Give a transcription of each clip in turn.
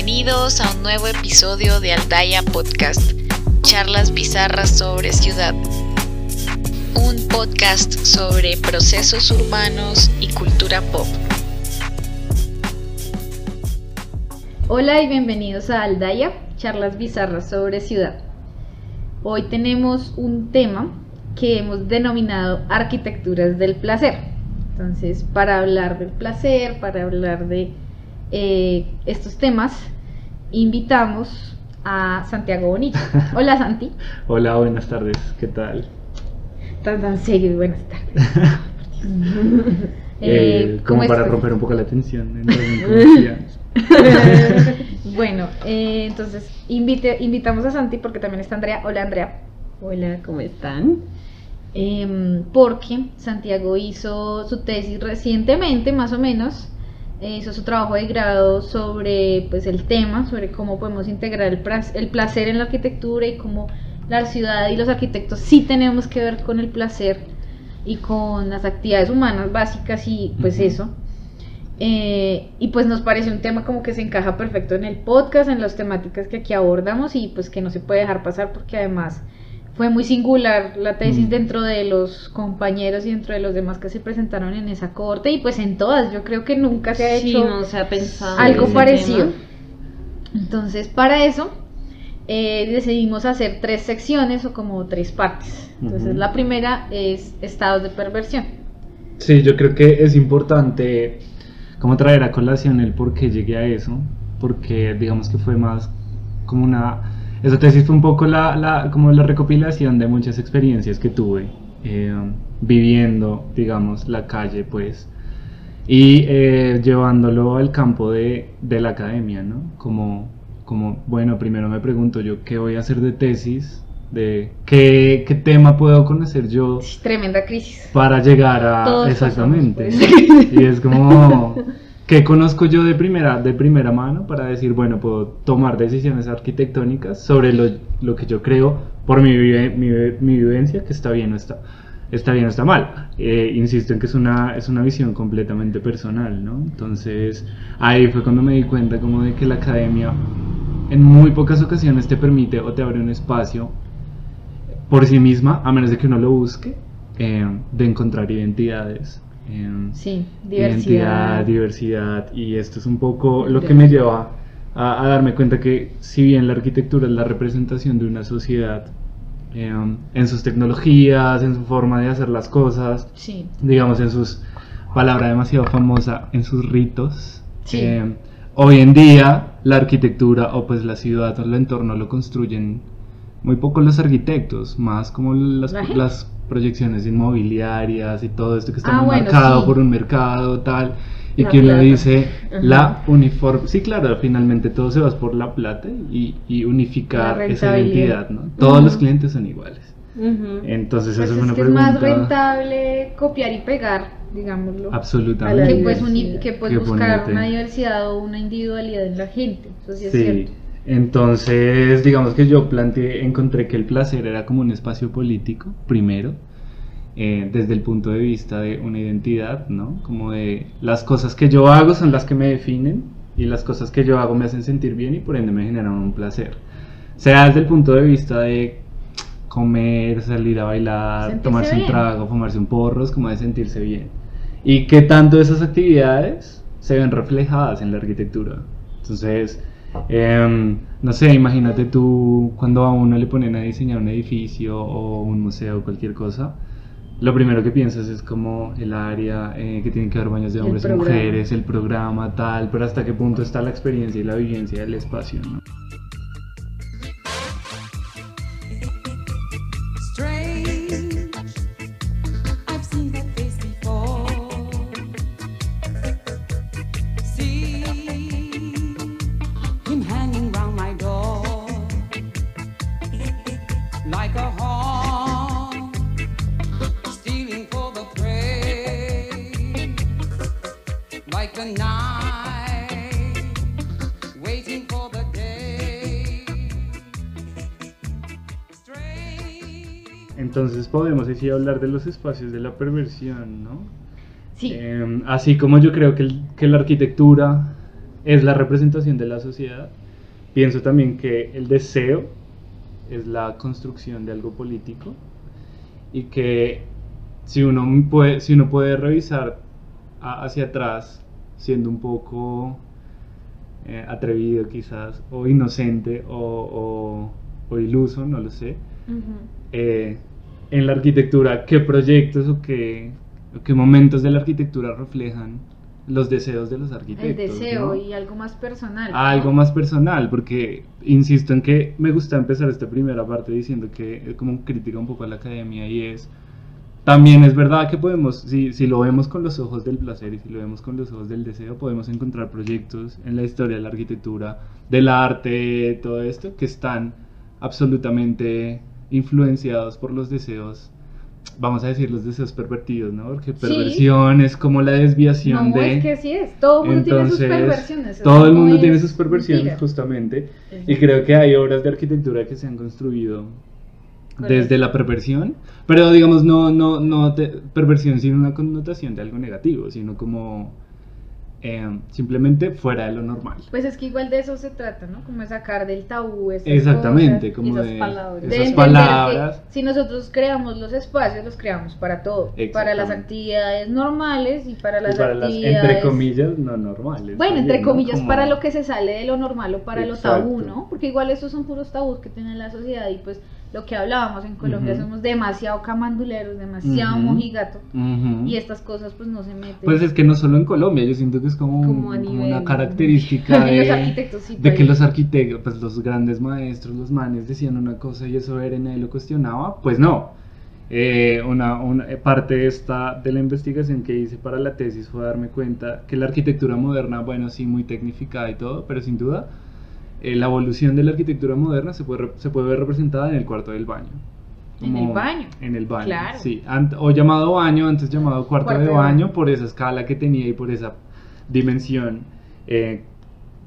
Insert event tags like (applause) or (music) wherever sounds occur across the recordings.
Bienvenidos a un nuevo episodio de Aldaya Podcast, charlas bizarras sobre ciudad. Un podcast sobre procesos urbanos y cultura pop. Hola y bienvenidos a Aldaya, charlas bizarras sobre ciudad. Hoy tenemos un tema que hemos denominado arquitecturas del placer. Entonces, para hablar del placer, para hablar de eh, estos temas, invitamos a Santiago Bonito. (laughs) Hola Santi. Hola, buenas tardes, ¿qué tal? Tan tan serio y buenas tardes. (laughs) Eh, Eh, como ¿cómo para romper un poco la tensión entre (laughs) los colombianos. bueno, eh, entonces invite, invitamos a Santi porque también está Andrea. Hola Andrea. Hola, ¿cómo están? Em, porque Santiago hizo su tesis recientemente, más o menos, eh, hizo su trabajo de grado sobre pues, el tema, sobre cómo podemos integrar el, placer en la arquitectura y cómo la ciudad y los arquitectos sí tenemos que ver con el placer y con las actividades humanas básicas y pues eso. Eh, y pues nos parece un tema como que se encaja perfecto en el podcast, en las temáticas que aquí abordamos y pues que no se puede dejar pasar porque además fue muy singular la tesis Mm. dentro de los compañeros y dentro de los demás que se presentaron en esa corte y pues en todas, yo creo que nunca se ha Sí, hecho no se ha pensado algo parecido. tema. Entonces, para eso eh, decidimos hacer tres secciones o como tres partes. Entonces, la primera es estados de perversión. Sí, yo creo que es importante como traer a colación el por qué llegué a eso, porque digamos que fue más como una... Esa tesis fue un poco la, la- como la recopilación de muchas experiencias que tuve eh, viviendo, digamos, la calle, pues, y eh, llevándolo al campo de, de la academia, ¿no? Como, como, bueno, primero me pregunto yo, ¿qué voy a hacer de tesis? De qué, qué tema puedo conocer yo Tremenda crisis. para llegar a Todos exactamente pasamos y es como (laughs) que conozco yo de primera de primera mano para decir bueno puedo tomar decisiones arquitectónicas sobre lo, lo que yo creo por mi, vive- mi, mi vivencia que está bien o está está bien o está mal Eh, insisto en que es una es una visión completamente personal no entonces ahí fue cuando me di cuenta como de que la academia en muy pocas ocasiones te permite o te abre un espacio por sí misma, a menos de que uno lo busque, eh, de encontrar identidades. Eh, Sí, Identidad, diversidad. diversidad, y esto es un poco lo que me lleva a, a darme cuenta que si bien la arquitectura es la representación de una sociedad eh, en sus tecnologías, en su forma de hacer las cosas, Sí, digamos en sus, palabra demasiado famosa, en sus ritos. Sí. eh, hoy en día la arquitectura o pues la ciudad o el entorno lo construyen muy poco los arquitectos, más como las, las proyecciones inmobiliarias y todo esto que está Ah, muy bueno, marcado sí. por un mercado tal y La que uno plata. dice Ajá. la uniforme sí claro finalmente todo se va por la plata y, y unificar esa identidad ¿no? todos los clientes son iguales entonces pues eso es fue una que es pregunta más rentable copiar y pegar, digámoslo. absolutamente que diversidad. que puedes Que buscar ponerte. una diversidad o una individualidad en la gente. Eso sí es Sí, cierto. Entonces digamos que yo planteé, encontré que el placer era como un espacio político, primero, eh, desde el punto de vista de una identidad, ¿no? Como de las cosas que yo hago son las que me definen y las cosas que yo hago me hacen sentir bien y por ende me generan un placer. Sea desde el punto de vista de comer, salir a bailar, Sentirse tomarse un trago, fumarse un porro, es como de sentirse bien. Y que tanto esas actividades se ven reflejadas en la arquitectura. Entonces, em, no sé, imagínate tú cuando a uno le ponen a diseñar un edificio o un museo o cualquier cosa, lo primero que piensas es como el área, eh, que tienen que haber baños de hombres y mujeres, el programa, tal, pero hasta qué punto está la experiencia y la vivencia del espacio, ¿no? Decir hablar de los espacios de la perversión, ¿no? Sí. Eh, así como yo creo que, el- que la arquitectura es la representación de la sociedad. Pienso también que el deseo es la construcción de algo político y que si uno puede, si uno puede revisar a- hacia atrás, siendo un poco eh, atrevido quizás, o inocente, o, o- o iluso, no lo sé, eh, en la arquitectura, qué proyectos o qué, o qué momentos de la arquitectura reflejan los deseos de los El arquitectos. deseo ¿no? y algo más personal. a algo ¿no? más personal, porque insisto en que me gusta empezar esta primera parte diciendo que es como crítica un poco a la academia y es, también es verdad que podemos, si, si lo vemos con los ojos del placer y si lo vemos con los ojos del deseo, podemos encontrar proyectos en la historia de la arquitectura, del arte, todo esto, que están absolutamente influenciados por los deseos. Vamos a decir los deseos pervertidos, ¿no? Porque perversión es como la desviación No, de... es que sí es. Todo el mundo tiene sus Entonces, perversiones. Todo el mundo tiene sus perversiones, mentira. justamente. Y creo que hay obras de arquitectura que se han construido desde la perversión, pero digamos, no, no, no te- perversión sin una connotación de algo negativo, sino como eh, simplemente fuera de lo normal. Pues es que igual de eso se trata, ¿no? Como de sacar del tabú esas Exactamente, cosas, como esas de palabras. de esas palabras. que si nosotros creamos los espacios, los creamos para todo, para las actividades normales y para y las para las, actividades entre comillas, no normales. Bueno, también, entre ¿no? comillas, Como- para lo que se sale de lo normal o para lo tabú, Exacto. ¿no? Porque igual esos son puros tabús que tiene la sociedad y pues lo que hablábamos en Colombia Ujú. somos demasiado camanduleros, demasiado Ujú. mojigato Ujú. y estas cosas pues no se meten. Pues es que no solo en Colombia, yo siento que es como, Como a como una característica (laughs) de, los arquitectos sí, de que pues. los arquitectos, pues los grandes maestros, los manes decían una cosa y eso era y nadie lo cuestionaba, pues no. Eh, una, una- eh, parte de, esta, de la investigación que hice para la tesis fue darme cuenta que la arquitectura moderna, bueno, sí, muy tecnificada y todo, pero sin duda eh, la evolución de la arquitectura moderna se puede, se puede ver representada en el cuarto del baño. En el baño. En el baño, Claro. sí. Ant- o llamado baño, antes llamado cuarto, Cuarto de baño, baño. por esa escala que tenía y por esa dimensión eh,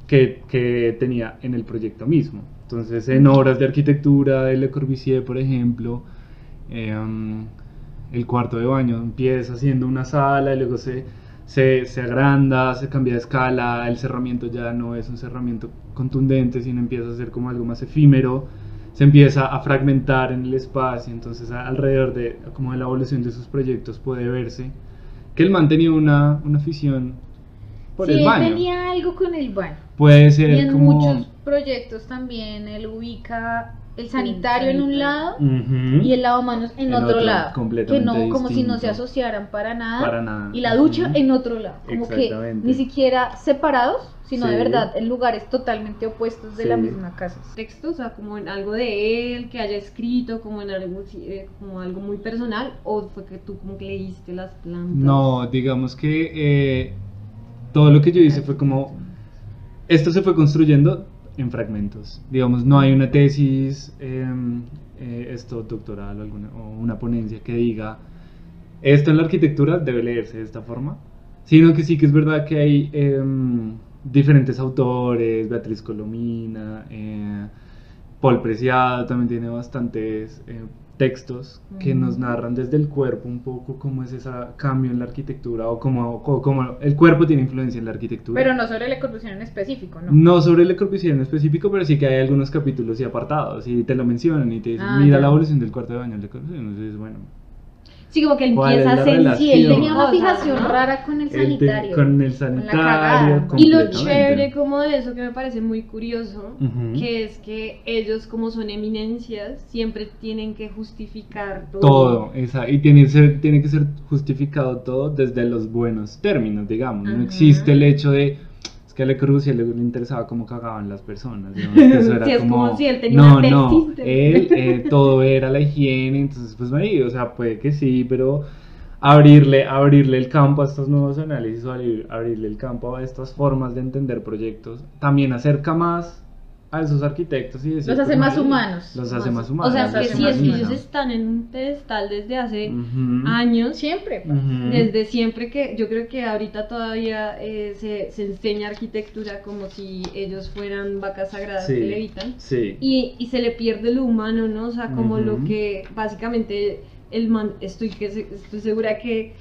que, que tenía en el proyecto mismo. Entonces, en obras de arquitectura de Le Corbusier, por ejemplo, eh, el cuarto de baño empieza siendo una sala y luego se, se, se agranda, se cambia de escala, el cerramiento ya no es un cerramiento contundente, sino empieza a ser como algo más efímero, se empieza a fragmentar en el espacio, entonces a- alrededor de, como de la evolución de sus proyectos puede verse que el man tenía una, una afición por sí, el él baño. tenía algo con el baño. Puede Y ser en como... muchos proyectos también él ubica el sanitario en un lado y el lavamanos en, En otro, otro, lado. Que completamente no, como si no se asociaran para nada. Para nada. Y la ducha en otro lado. Como que ni siquiera separados, sino de verdad en lugares totalmente opuestos de la misma casa. texto, o sea, como en algo de él que haya escrito, como en algo, eh, como algo muy personal, o fue que tú como que leíste las plantas. No, digamos que eh, todo lo que yo hice fue como, esto se fue construyendo en fragmentos. Digamos, no hay una tesis, em, eh, esto doctoral o, alguna, o una ponencia que diga, esto en la arquitectura debe leerse de esta forma, sino que sí que es verdad que hay em, diferentes autores, Beatriz Colomina, eh, Paul Preciado también tiene bastantes eh, textos que nos narran desde el cuerpo un poco cómo es ese cambio en la arquitectura o cómo, o cómo el cuerpo tiene influencia en la arquitectura. Pero no sobre la construcción en específico, ¿no? No sobre Le Corbusier en específico, pero sí que hay algunos capítulos y apartados y te lo mencionan y te dicen, Ah, mira ya. la evolución del cuarto de baño de Le Corbusier. Entonces, bueno, Sí, como que él ¿Cuál empieza a la sentir. Sí, él relación? tenía una fijación ¿no? rara con el sanitario. con el la sanitario. cagada. Y lo chévere como de eso que me parece muy curioso, que es que ellos como son eminencias, siempre tienen que justificar todo. Todo, esa, y tiene, que ser- tiene que ser justificado todo desde los buenos términos, digamos. No existe el hecho de. Es que a Le Corbusier le, le interesaba cómo cagaban las personas. que eso era (laughs) Sí, es como, como si él tenía no, una no, él eh, (laughs) todo era la higiene, entonces pues marido, o sea, puede que sí, pero abrirle, abrirle el campo a estos nuevos análisis abrir- abrirle el campo a estas formas de entender proyectos, también acerca más a esos arquitectos y decir, Los hace pues, más marido, humanos. Los hace más O humanos. sea, los que hace si más es que ellos humanos. están en un pedestal desde hace años, Siempre. Desde siempre que yo creo que ahorita todavía eh, se, se enseña arquitectura como si ellos fueran vacas sagradas Sí. que levitan. Sí. Y, y se le pierde lo humano, ¿no? O sea, como lo que básicamente el man, estoy, que, se- estoy segura que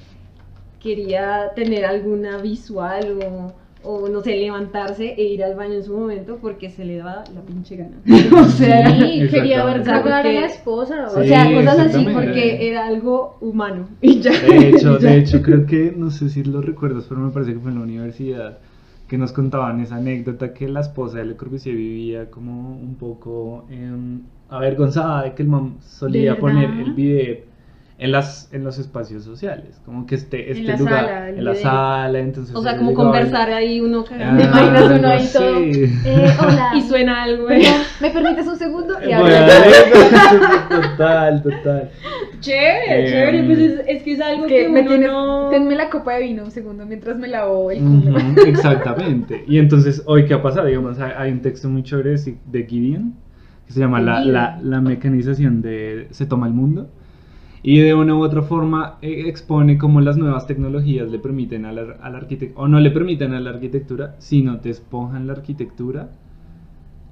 quería tener alguna visual o, o no sé, levantarse e ir al baño en su momento porque se le daba la pinche gana. (laughs) o sea, Sí, quería ver cagar a la esposa. o Sí, sea, cosas así porque era algo humano. (laughs) Y ya. De hecho, (laughs) Ya. de hecho, creo que, no sé si lo recuerdas, pero me parece que fue en la universidad que nos contaban esa anécdota que la esposa de Le Corbusier vivía como un poco em, avergonzada de que el man solía poner el video en las en los espacios sociales, como que este, En este la lugar, sala, en la sala, entonces O sea, como conversar ahí uno Ah, cagando. ¿Te imaginas uno ahí algo todo? así. Eh, hola. (laughs) Y suena algo. Perdón, ¿Me permites un segundo? Y Bueno, (laughs) total, total. Chévere, Eh, chévere. Pues es, es que es algo que, Que me uno tienes, no... denme la copa de vino un segundo mientras me lavo el culo. Exactamente. Y entonces, hoy, ¿qué ha pasado? Digamos, hay, hay un texto muy chévere de de Gideon que se llama la, la, la mecanización de Se toma el mundo. Y de una u otra forma eh, expone cómo las nuevas tecnologías le permiten a la, arquitectura, o no le permiten a la arquitectura, sino despojan la arquitectura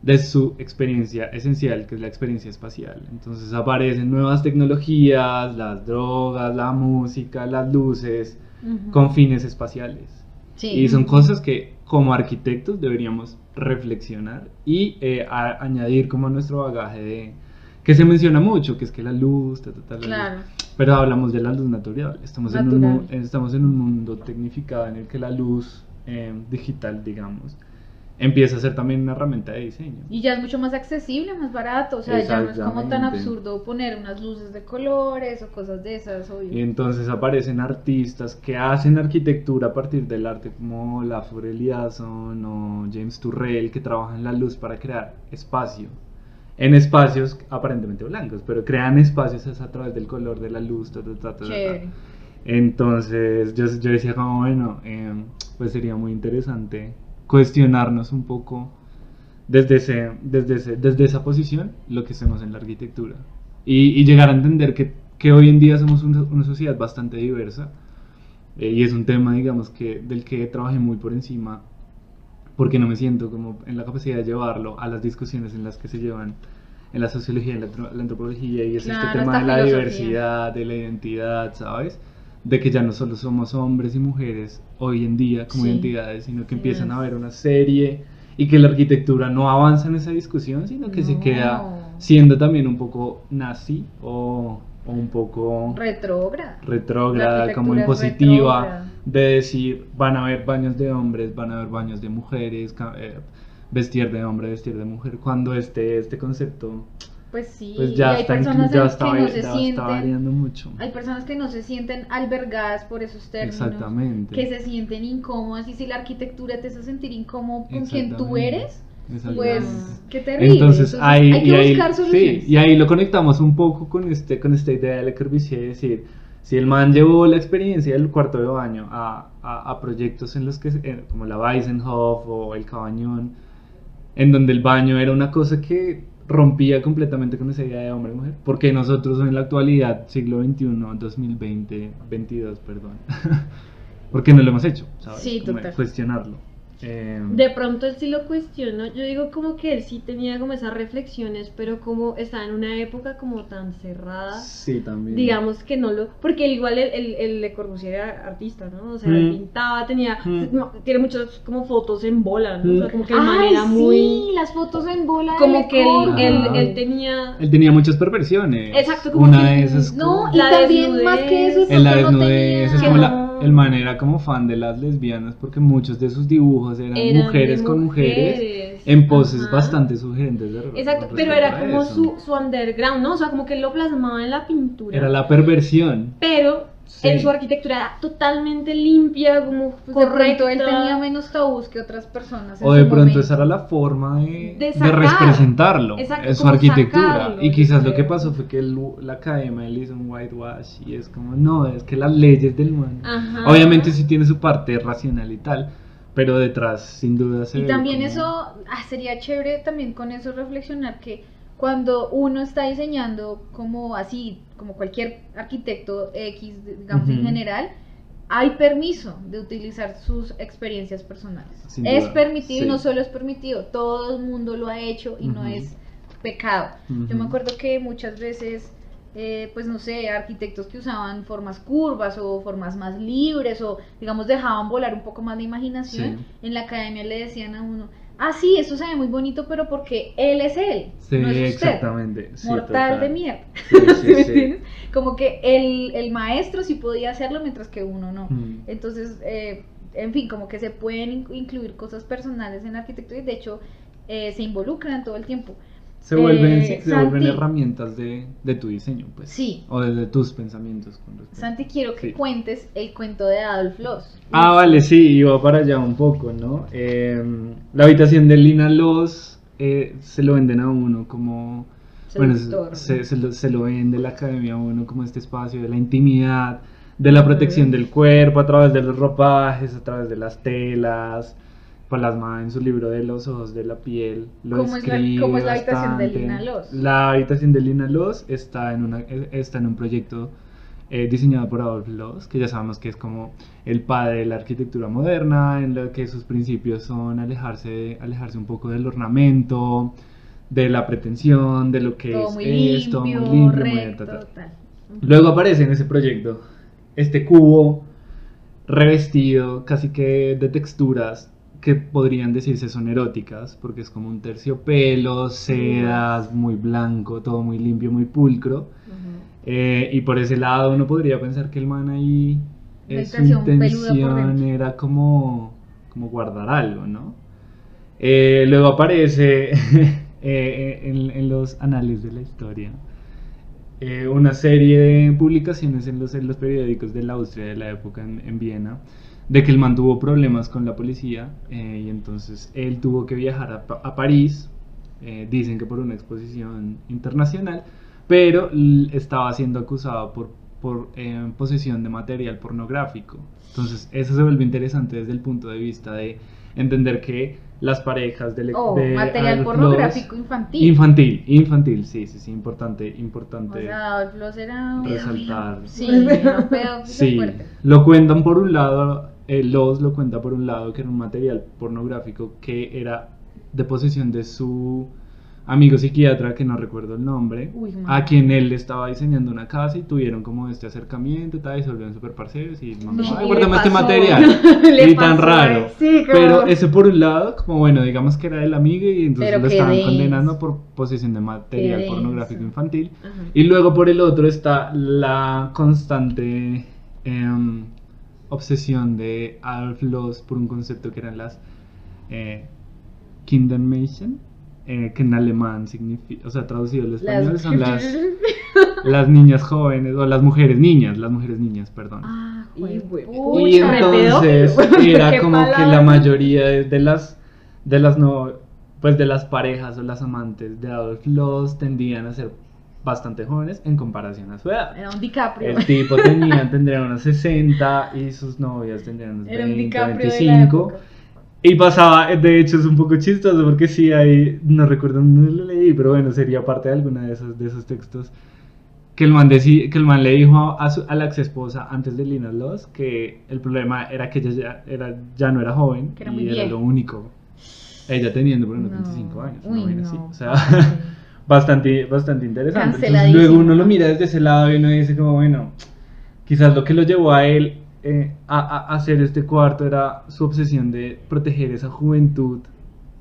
de su experiencia esencial, que es la experiencia espacial. Entonces aparecen nuevas tecnologías, las drogas, la música, las luces, Ujú. con fines espaciales. Sí. Y son cosas que como arquitectos deberíamos reflexionar y eh, añadir como nuestro bagaje de que se menciona mucho, que es que la luz, ta, ta, ta, la luz. Pero hablamos de la luz natural. Estamos, En, un, estamos en un mundo tecnificado en el que la luz eh, digital, digamos, empieza a ser también una herramienta de diseño. Y ya es mucho más accesible, más barato. O sea, ya no es como tan absurdo poner unas luces de colores o cosas de esas. Obvio. Y entonces aparecen artistas que hacen arquitectura a partir del arte como la Eliasson o James Turrell que trabajan la luz para crear espacio. En espacios aparentemente blancos, pero crean espacios es a través del color de la luz. ta, ta, ta. Entonces yo, yo decía como, bueno, em, pues sería muy interesante cuestionarnos un poco desde, ese, desde, ese- desde esa posición lo que hacemos en la arquitectura y, y llegar a entender que, que hoy en día somos una, una sociedad bastante diversa eh, y es un tema, digamos, que del que trabajé muy por encima porque no me siento como en la capacidad de llevarlo a las discusiones en las que se llevan en la sociología, en la, la antropología y es Claro, este tema de la filosofía. diversidad, de la identidad, ¿sabes? De que ya no solo somos hombres y mujeres hoy en día como Sí. identidades, sino que empiezan a es. haber una serie y que la arquitectura no avanza en esa discusión, sino que se No. queda siendo también un poco nazi o, o un poco Retrógrada. Retrógrada, como impositiva. De decir van a haber baños de hombres, van a haber baños de mujeres, eh, vestir de hombre, vestir de mujer, cuando este, este concepto Pues sí, pues ya hay está, personas ya está, que no se ya está sienten. variando mucho. Hay personas que no se sienten albergadas por esos términos. Exactamente. Que se sienten incómodas. Y si la arquitectura te hace sentir incómodo con quien tú eres, pues qué terrible. Entonces, ahí, hay que y ahí- buscar soluciones. sí, y ahí lo conectamos un poco con, este, con esta idea de Le Corbusier, es decir, si el man llevó la experiencia del cuarto de baño a, a, a proyectos en los que, eh, como la Weisenhof o el Cabañón, en donde el baño era una cosa que rompía completamente con esa idea de hombre y mujer, porque nosotros en la actualidad, siglo XXI, 2020, 22, perdón, (laughs) porque no lo hemos hecho, ¿sabes? Sí, total. Cuestionarlo. Eh, De pronto él sí lo cuestionó. Yo digo como que él sí tenía como esas reflexiones, pero como estaba en una época como tan cerrada. sí, también. Digamos que no lo. Porque igual el, el, el Le Corbusier era artista, ¿no? O sea, Mm. él pintaba, tenía. Mm. no, tiene muchas como fotos en bola, ¿no? O sea, Mm. como que el man era muy. sí, las fotos en bola. Como que él, él, tenía. Él tenía muchas perversiones. Exacto, como Una que- de esas. No, y La también desnudez. más que eso, la no desnudez, es tenía- como la- No. El man era como fan de las lesbianas porque muchos de sus dibujos eran, mujeres con mujeres mujeres. en poses Ajá. bastante sugerentes de Exacto, pero era como su, su underground, ¿no? O sea, como que él lo plasmaba en la pintura. Era la perversión. Pero Sí. en su arquitectura era totalmente limpia, como De pronto correcta. él tenía menos tabús que otras personas. en O de su pronto momento. esa era la forma de, De de sacar. representarlo, Exacto, en su arquitectura. sacarlo, y quizás lo que pasó fue que el- la academia le hizo un whitewash y es como, no, es que las leyes del man. Ajá. Obviamente sí tiene su parte racional y tal, pero detrás sin duda se Y ve también como- eso, ah, sería chévere también con eso reflexionar que cuando uno está diseñando como así, como cualquier arquitecto X, digamos en general, hay permiso de utilizar sus experiencias personales. Sin es duda, permitido y no solo es permitido, todo el mundo lo ha hecho y no es pecado. Yo me acuerdo que muchas veces eh, pues no sé, arquitectos que usaban formas curvas o formas más libres o digamos dejaban volar un poco más la imaginación, Sí. en la academia le decían a uno, ah sí, eso se ve muy bonito, pero porque él es él, Sí, no es usted. exactamente. sí, Mortal total. de mierda. Sí, ¿Sí (laughs) sí, me sí. entiendes? Como que el, el maestro sí podía hacerlo mientras que uno no. Mm. Entonces, eh, en fin, como que se pueden in- incluir cosas personales en la arquitectura y de hecho eh, se involucran todo el tiempo. Se vuelven, Eh, se vuelven Santi- herramientas de, de tu diseño, pues. Sí. O de, de tus pensamientos con. Santi, quiero que Sí. cuentes el cuento de Adolf Loss. Ah, vale, sí, iba para allá un poco, ¿no? Eh, la habitación de Lina Los eh, se lo venden a uno como... Bueno, se, Seductor. se- se lo, se lo vende la academia a uno como este espacio de la intimidad, de la protección del cuerpo a través de los ropajes, a través de las telas. Plasma en su libro de los ojos de la piel. Lo ¿Cómo es la- cómo es la habitación de. Lina Los? La habitación de Lina Los está en, una, eh, está en un proyecto eh, diseñado por Adolf Loos, que ya sabemos que es como el padre de la arquitectura moderna, en lo que sus principios son alejarse, alejarse un poco del ornamento, de la pretensión, de lo que todo es muy limpio, esto, muy limpio, muy recto, ta, ta. tal. Luego aparece en ese proyecto este cubo revestido casi que de texturas que podrían decirse son eróticas, porque es como un terciopelo, sedas, muy blanco, todo muy limpio, muy pulcro. Eh, y por ese lado uno podría pensar que el man ahí, eh, su intención era como, como guardar algo, ¿no? Eh, luego aparece (laughs) eh, en, en los anales de la historia una serie de publicaciones en los, en los periódicos de la Austria de la época en, en Viena de que él mantuvo problemas con la policía eh, y entonces él tuvo que viajar a, a París, eh, dicen que por una exposición internacional, pero estaba siendo acusado por, por eh, posesión de material pornográfico. Entonces eso se vuelve interesante desde el punto de vista de entender que las parejas de, O de Oh, material pornográfico infantil. Infantil, infantil, sí, sí, sí, importante, o importante sea, Adolf Loss era resaltar. Sí, Sí, lo cuentan por un lado, eh, Lowe's lo cuenta por un lado que era un material pornográfico que era de posesión de su amigo psiquiatra, que no recuerdo el nombre, Uy, a quien él le estaba diseñando una casa y tuvieron como este acercamiento y tal, y se volvieron súper parceros y mamá, Y "Ay, le guárdame este material. (laughs) y tan pasó, raro. sí, como- Pero ese por un lado, como bueno, digamos que era el amigo y entonces Pero lo estaban denso. condenando por posesión de material pornográfico infantil. Ajá. Y luego por el otro está la constante em, obsesión de Adolf Loos por un concepto que eran las eh, Kindermädchen, eh, que en alemán significa, o sea, traducido al español Las- son las, (laughs) las niñas jóvenes, o las mujeres niñas, las mujeres niñas, perdón. Ah, Y, y entonces (laughs) era como que la mayoría de, las de las no pues de las parejas o las amantes de Adolf Loos tendían a ser bastante jóvenes en comparación a su edad. Era un DiCaprio. El tipo tenía, tendría unos 60 y sus novias tendrían unos Era un 20, DiCaprio de la 25. época. Y pasaba, de hecho es un poco chistoso porque sí hay, no recuerdo dónde lo leí, pero bueno, sería parte de alguna de esos, de esos textos. Que el man, decí- que el man le dijo a, su- a la ex esposa antes de Lina Loss que el problema era que ella ya, era, ya no era joven Que era y era lo único. Ella teniendo por unos No. 25 años, Uy, no, así. O sea. (laughs) bastante, bastante interesante. Entonces, luego uno lo mira desde ese lado y uno dice como, bueno, quizás lo que lo llevó a él eh, a, a hacer este cuarto era su obsesión de proteger esa juventud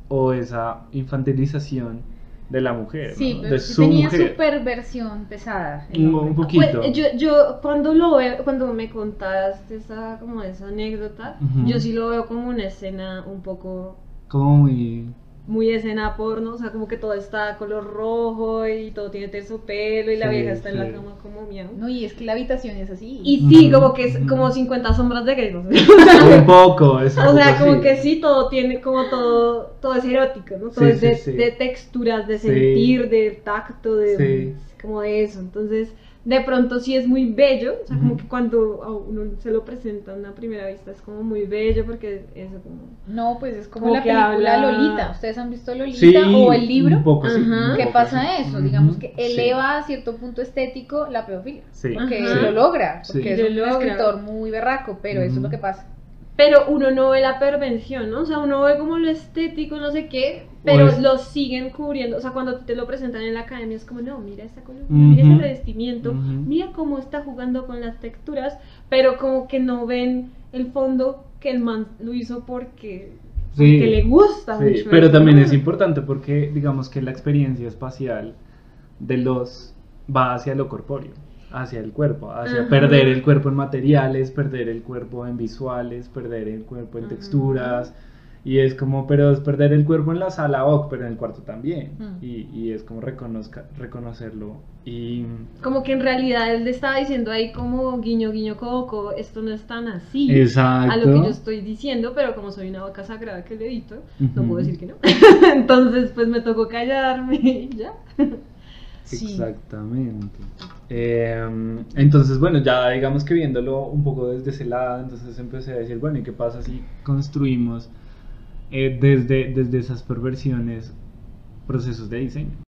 o esa infantilización de la mujer, Sí, ¿no? pero de su tenía mujer. su perversión pesada. Un, un poquito. Pues, yo, yo cuando lo veo, cuando me contaste esa, como esa anécdota, Ujú. yo sí lo veo como una escena un poco, Como muy... muy escena porno, o sea, como que todo está color rojo y todo tiene terciopelo y la Sí, vieja está en la cama como miau. No, y es que la habitación es así. Y sí, como que es como 50 sombras de Grey. ¿no? un (laughs) poco, es un O sea, poco como así. que sí, todo tiene, como todo, todo es erótico, ¿no? Todo Sí, es de, sí, sí. de texturas, de Sí. sentir, de tacto, de Sí. como de eso. Entonces, de pronto sí es muy bello, o sea, como que cuando a uno se lo presenta a una primera vista es como muy bello porque eso como... No, pues es como, Como la película habla- Lolita. ¿Ustedes han visto Lolita Sí, o el libro? Un poco, sí, un ¿Qué poco, pasa sí. eso? Digamos que sí. eleva a cierto punto estético la pedofilia. Sí, Porque lo logra, Sí. porque es Lo un logra. escritor muy berraco, pero eso es lo que pasa. Pero uno no ve la pervención, ¿no? O sea, uno ve como lo estético, no sé qué, pero es- lo siguen cubriendo. O sea, cuando te lo presentan en la academia es como, no, mira esta columna, mira ese revestimiento, mira cómo está jugando con las texturas, pero como que no ven el fondo que el man lo hizo porque, Sí. porque le gusta Sí, mucho. pero también es importante porque digamos que la experiencia espacial de los va hacia lo corpóreo, hacia el cuerpo, hacia Ajá. perder el cuerpo en materiales, perder el cuerpo en visuales, perder el cuerpo en Ajá. texturas. Y es como, pero es perder el cuerpo en la sala, ok, pero en el cuarto también. Mm. Y, y es como reconozca, reconocerlo. Y Como que en realidad él le estaba diciendo ahí como guiño, guiño, coco, esto no es tan así. exacto. a lo que yo estoy diciendo, pero como soy una vaca sagrada que le edito, no puedo decir que no. (laughs) Entonces, pues me tocó callarme y ya. (laughs) Sí. Eh, entonces, bueno, ya digamos que viéndolo un poco desde ese lado, entonces empecé a decir, bueno, ¿y qué pasa si construimos eh, desde, desde esas perversiones procesos de diseño?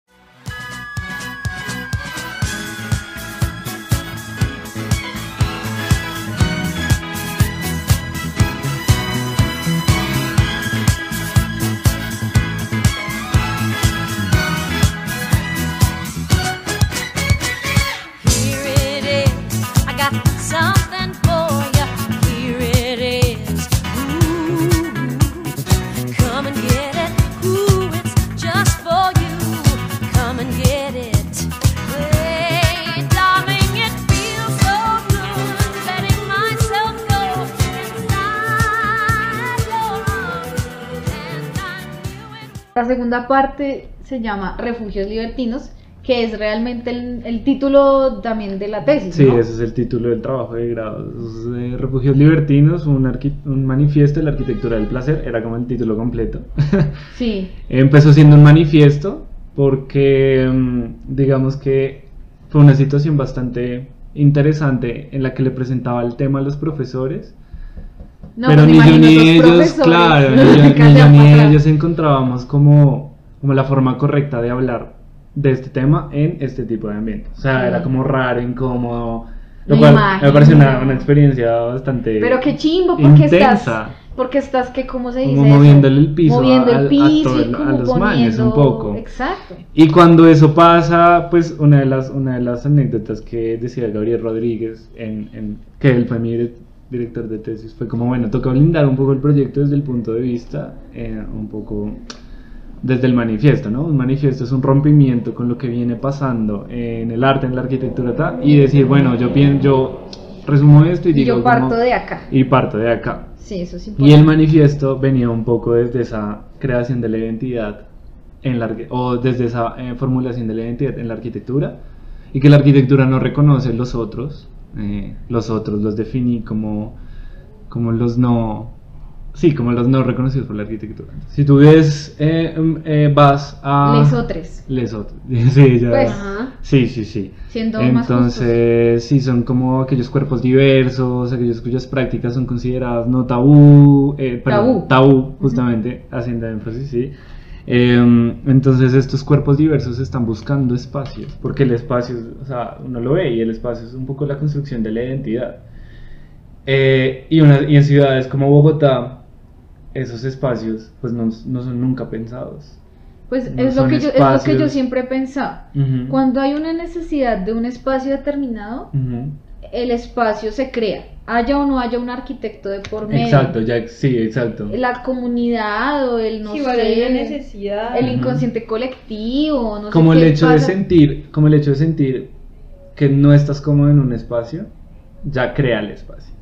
La segunda parte se llama Refugios Libertinos, que es realmente el, el título también de la tesis. Sí, ¿no? ese es el título del trabajo de grado. Eh, Refugios Libertinos, un, un manifiesto de la arquitectura del placer, era como el título completo. (laughs) Sí, Empezó siendo un manifiesto porque mm, digamos que fue una situación bastante interesante en la que le presentaba el tema a los profesores, no, pero pues ni yo ni ellos, claro, ni (laughs) yo, ni yo ellos encontrábamos como, como la forma correcta de hablar de este tema en este tipo de ambiente. O sea, Sí. era como raro, incómodo, lo Me cual me pareció una, una experiencia bastante Pero qué chimbo, porque intensa. estás, porque estás que, ¿cómo se dice? Como moviéndole el piso Moviendo a- el a piso todo y el- a los manes un poniendo- poco. Exacto. Y cuando eso pasa, pues una de las, una de las anécdotas que decía Gabriel Rodríguez, en, en- que él fue mi director de tesis, fue como, bueno, toca blindar un poco el proyecto desde el punto de vista, eh, un poco desde el manifiesto, ¿no? Un manifiesto es un rompimiento con lo que viene pasando en el arte, en la arquitectura, ta, y decir, bueno, yo pienso, yo resumo esto y Y digo... yo parto como- de acá. Y parto de acá. Sí, eso es Y el manifiesto venía un poco desde esa creación de la identidad en la, o desde esa eh, formulación de la identidad en la arquitectura y que la arquitectura no reconoce los otros, eh, los otros los definí como, como los no, sí, como los no reconocidos por la arquitectura. Si tú ves, eh, mm, eh, vas a... Lesotres, Lesotres, (laughs) sí, ya. Pues. Sí, sí, sí. siendo más. Entonces, sí, son como aquellos cuerpos diversos, aquellos cuyas prácticas son consideradas no tabú, eh, perdón, Tabú. tabú, justamente, haciendo énfasis, sí. Em, entonces, estos cuerpos diversos están buscando espacios, porque el espacio, o sea, uno lo ve y el espacio es un poco la construcción de la identidad. Eh, y, una- y en ciudades como Bogotá, esos espacios, pues no, no son nunca pensados. Pues no es lo, que yo, es lo que yo siempre he pensado. Ujú. Cuando hay una necesidad de un espacio determinado, Ujú. El espacio se crea. Haya o no haya un arquitecto de por medio. Exacto, ya, sí, exacto. La comunidad o el, no Sí, sé, una necesidad. el Ujú. inconsciente colectivo, no como sé el qué hecho de sentir, como el hecho de sentir que no estás cómodo en un espacio, ya crea el espacio.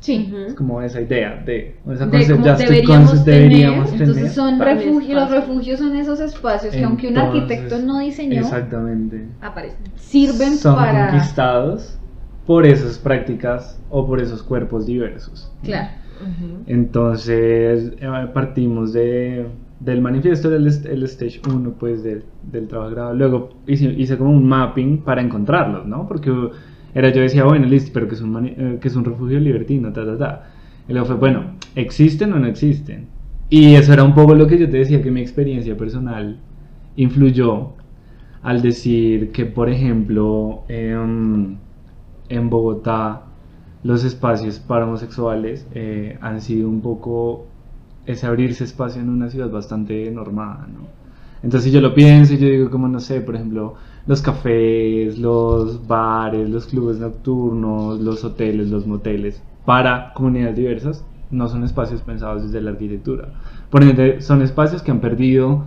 Sí. Es como esa idea de, o esa De concept- cómo ya estoy deberíamos concept- tener, deberíamos tener. Entonces son refugios, los refugios son esos espacios que aunque un arquitecto no diseñó, Exactamente. Aparece. sirven Son para... conquistados por esas prácticas o por esos cuerpos diversos. Claro. Entonces eh, partimos de, del manifiesto del el stage 1 pues del, del trabajo grado. Luego hice, hice como un mapping para encontrarlos, ¿no? Porque uh, era yo decía, bueno, listo, pero que es un, mani- eh, que es un refugio libertino, ta, ta, ta. Y luego fue, bueno, ¿existen o no existen? Y eso era un poco lo que yo te decía, que mi experiencia personal influyó al decir que, por ejemplo, em, en Bogotá los espacios para homosexuales eh, han sido un poco ese abrirse espacio en una ciudad bastante normada, ¿no? Entonces yo lo pienso y yo digo como, no sé, por ejemplo, los cafés, los bares, los clubes nocturnos, los hoteles, los moteles, para comunidades diversas, no son espacios pensados desde la arquitectura. Por ende, son espacios que han perdido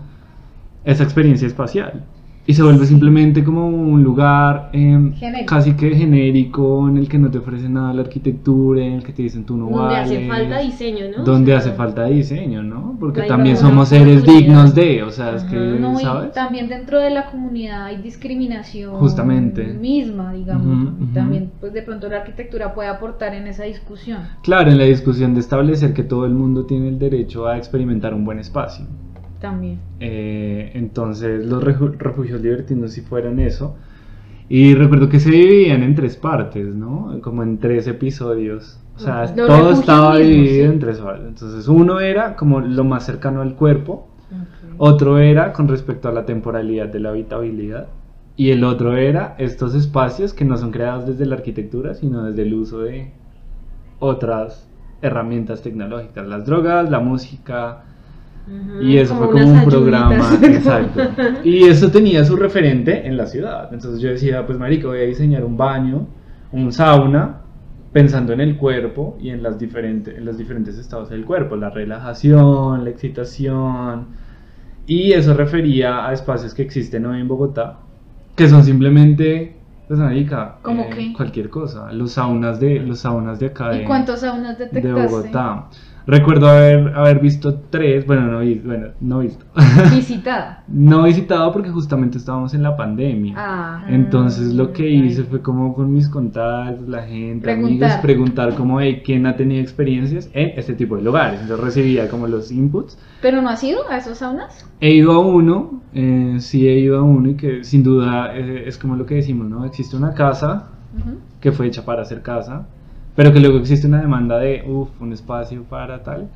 esa experiencia espacial. Y se vuelve simplemente como un lugar em, casi que genérico en el que no te ofrece nada la arquitectura, en el que te dicen tú no Donde hace vales, falta diseño, ¿no? Donde O sea, hace falta diseño, ¿no? Porque también somos seres dignos de, o sea, es que, No, ¿sabes? también dentro de la comunidad hay discriminación Justamente. misma, digamos. Ujú. También, pues de pronto la arquitectura puede aportar en esa discusión. Claro, en la discusión de establecer que todo el mundo tiene el derecho a experimentar un buen espacio. También. Eh, entonces los refugios libertinos sí fueron eso. Y recuerdo que se dividían en tres partes, ¿no? Como en tres episodios. O sea, Los todo estaba dividido sí. en tres partes. Entonces uno era como lo más cercano al cuerpo, otro era con respecto a la temporalidad de la habitabilidad y el otro era estos espacios que no son creados desde la arquitectura, sino desde el uso de otras herramientas tecnológicas, las drogas, la música, y eso fue como un programa, (laughs) exacto. Y eso tenía su referente en la ciudad. Entonces yo decía, pues marico, voy a diseñar un baño, un sauna, pensando en el cuerpo y en, las diferentes, en los diferentes estados del cuerpo, la relajación, la excitación. Y eso refería a espacios que existen hoy en Bogotá, que son simplemente, pues marica, ¿Cómo qué? cualquier cosa. Los saunas de, los saunas de acá ¿Y de- cuántos saunas de detectaste? Bogotá. Recuerdo haber, haber visto tres, bueno, no, bueno, no visto. (laughs) Visitada. no visitado porque justamente estábamos en la pandemia. Ah. Entonces lo que Ay. hice fue como con mis contactos, la gente, Preguntar. amigos, preguntar como hey, quién ha tenido experiencias en este tipo de lugares. Entonces recibía como los inputs. ¿Pero no has ido a esos saunas? He ido a uno, eh, sí he ido a uno y que sin duda eh, es como lo que decimos, ¿no? Existe una casa que fue hecha para hacer casa, pero que luego existe una demanda de, uff, un espacio para tal,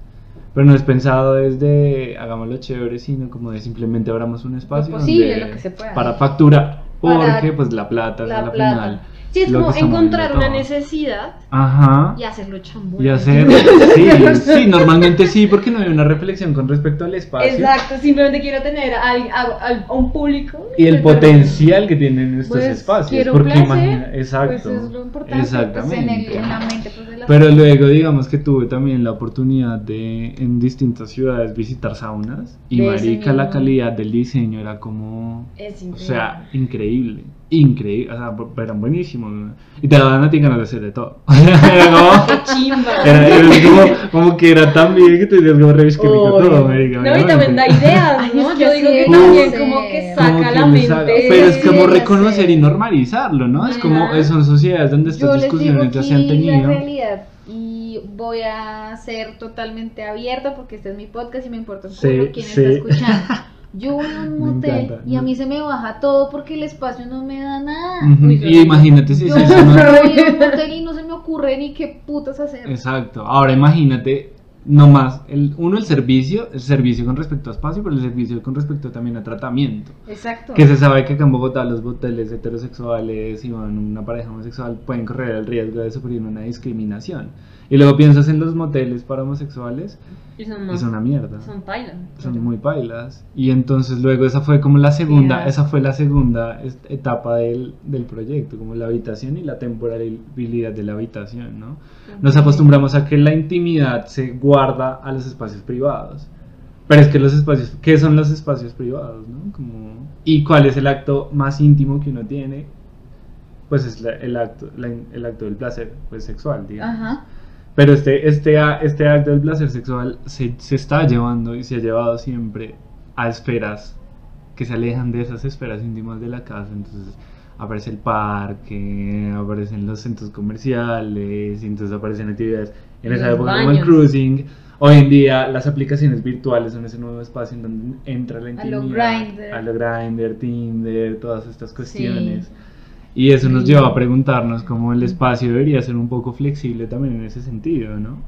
pero no es pensado desde hagámoslo chévere, sino como de simplemente abramos un espacio posible, donde- lo que se pueda. para facturar, Para porque pues la plata es la a la plata. final. Sí, es como encontrar una necesidad Ajá. y hacerlo chambón. Y hacer, (laughs) sí, sí, normalmente sí, porque no hay una reflexión con respecto al espacio Exacto, simplemente quiero tener a, a- a- a un público. y el potencial que tienen estos Pues, espacios. quiero Porque placer, imagina, exacto, Pues es lo importante. exactamente. Pues, en, el- en la mente pues, la Pero luego digamos que tuve también la oportunidad de en distintas ciudades visitar saunas y marica la calidad del diseño era como Es o sea, increíble, increíble, o sea, eran buenísimos y te daban a ti ganas de hacer de todo. (laughs) era como, (laughs) Qué chimba. era, era como, como que era tan bien que te decías como revis que todo, marica, No, y también da ideas, (laughs) Ay, ¿no? es que Yo digo que sí, también como que Como saca que la mente. pero es Sí, como reconocer sé. y normalizarlo, ¿no? Es como son sociedades donde Yo estas les digo discusiones ya se han aquí la tenido. realidad y voy a ser totalmente abierta porque este es mi podcast y me importa un Sí, culo quién sí. está escuchando. Yo voy a un motel encanta. y a mí se me baja todo porque el espacio no me da nada. Ujú, Uy, Y imagínate si Yo no- voy a un motel y no se me ocurre ni qué putas hacer. Exacto. Ahora imagínate, no más, el, uno el servicio, el servicio con respecto a espacio, pero el servicio con respecto también a tratamiento. Exacto. Que se sabe que acá en Bogotá los boteles heterosexuales y bueno, una pareja homosexual pueden correr el riesgo de sufrir una discriminación. Y luego piensas en los moteles para homosexuales Y son y más. son una mierda. Son pailas. Son muy pailas. Y entonces luego esa fue como la segunda, esa fue la segunda etapa del, del proyecto, como la habitación y la temporalidad de la habitación, ¿no? Nos acostumbramos a que la intimidad se guarda a los espacios privados. Pero es que los espacios, ¿qué son los espacios privados, no? Como, ¿Y cuál es el acto más íntimo que uno tiene? Pues es la- el, acto, la- el acto del placer pues, sexual, digamos. Ajá. Pero este, este, este acto del placer sexual se, se está llevando y se ha llevado siempre a esferas que se alejan de esas esferas íntimas de la casa. Entonces aparece el parque, aparecen los centros comerciales, entonces aparecen actividades en esa época como el baños. cruising. Hoy en día las aplicaciones virtuales son ese nuevo espacio en donde entra la A lo intimidad. Grindr. A lo Grindr, Tinder, todas estas cuestiones. Sí. Y eso nos Sí. lleva a preguntarnos cómo el espacio debería ser un poco flexible también en ese sentido, ¿no?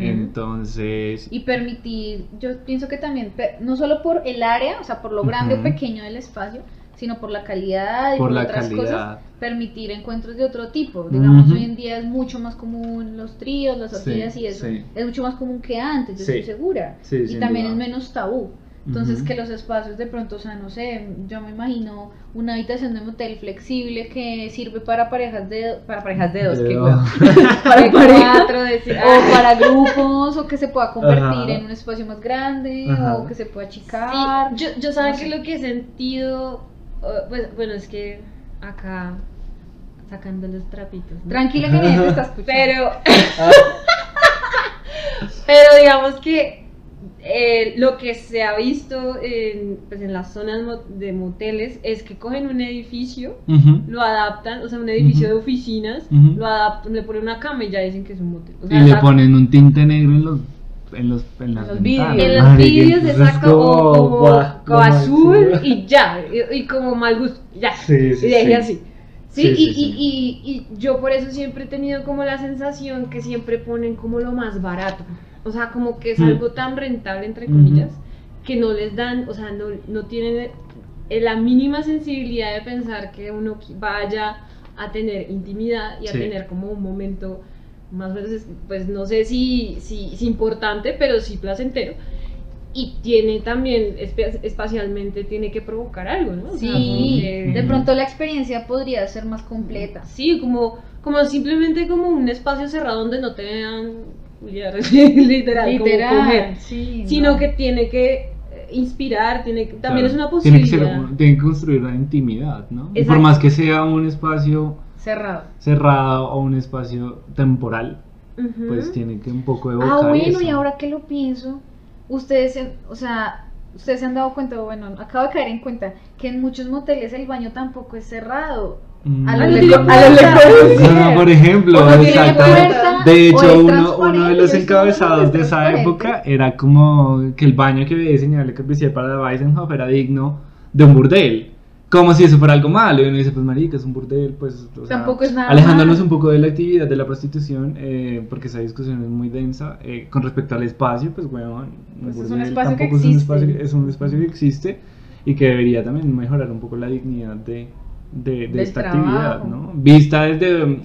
Entonces, Y permitir, yo pienso que también, pe- no solo por el área, o sea, por lo grande o pequeño del espacio, sino por la calidad y Por por, la otras calidad. cosas, permitir encuentros de otro tipo. Digamos, hoy en día es mucho más común los tríos, las Sí, orgías y eso. sí. Es mucho más común que antes, yo Sí. estoy segura. Sí, y también duda. es menos tabú. Entonces, que los espacios de pronto, o sea, no sé, yo me imagino una habitación de motel flexible que sirve para parejas de, para parejas de dos, De que dos. (laughs) para (laughs) cuatro, de o para grupos, o que se pueda convertir Ajá. en un espacio más grande, Ajá. o que se pueda Sí, achicar. yo, yo saben No que sé. lo que he sentido, uh, pues, bueno, es que acá sacando los trapitos. ¿no? Tranquila que nadie te está (laughs) escuchando. Pero, pero digamos que eh, lo que se ha visto en, pues, en las zonas mo- de moteles es que cogen un edificio, lo adaptan, o sea, un edificio de oficinas, lo adaptan, le ponen una cama y ya dicen que es un motel. O Y le ponen un tinte negro en los en los en las los en los vídeos exacto o como, como, guau, como lo azul y ya y, y como mal gusto ya. Sí, sí, y deje sí. así. Sí, Sí, y, sí, y- sí. Y, y yo por eso siempre he tenido como la sensación que siempre ponen como lo más barato o sea como que es Mm. algo tan rentable entre comillas que no les dan o sea no, no tienen eh, la mínima sensibilidad de pensar que uno vaya a tener intimidad y a Sí. tener como un momento más o menos, es- pues no sé si, si, si importante, pero sí placentero. Y tiene también, espe- espacialmente, tiene que provocar algo, ¿no? O sea, como Sí, de pronto la experiencia podría ser más completa. Sí, como, como simplemente como un espacio cerrado donde no te vean culiar, (laughs) literal, como coger. sí. Sino no. que tiene que eh, inspirar, tiene que- también Claro. es una Tiene que, ser- posibilidad. tiene que construir una intimidad, ¿no? Y por más que sea un espacio cerrado. cerrado o un espacio temporal, pues tiene que un poco evocar Ah, bueno, eso. y ahora que lo pienso, ustedes, se- o sea, ustedes se han dado cuenta, bueno, acabo de caer en cuenta que en muchos moteles el baño tampoco es cerrado. Mm. A Ah, los no de tiene co- puerta. a los de Corbusier. No, por ejemplo, O puerta, De hecho, uno, uno de los encabezados de esa época era como que el baño que había diseñado Le Corbusier para la Weissenhof era digno de un burdel. Como si eso fuera algo malo. Y uno dice, pues marica, es un burdel, pues... o sea, Tampoco es nada Alejándonos malo. un poco de la actividad de la prostitución, eh, porque esa discusión es muy densa. eh, con respecto al espacio, pues bueno, un Pues es un espacio que tampoco es un existe. espacio, es un espacio que existe y que debería también mejorar un poco la dignidad de, de, de esta trabajo. actividad, ¿no? Vista desde,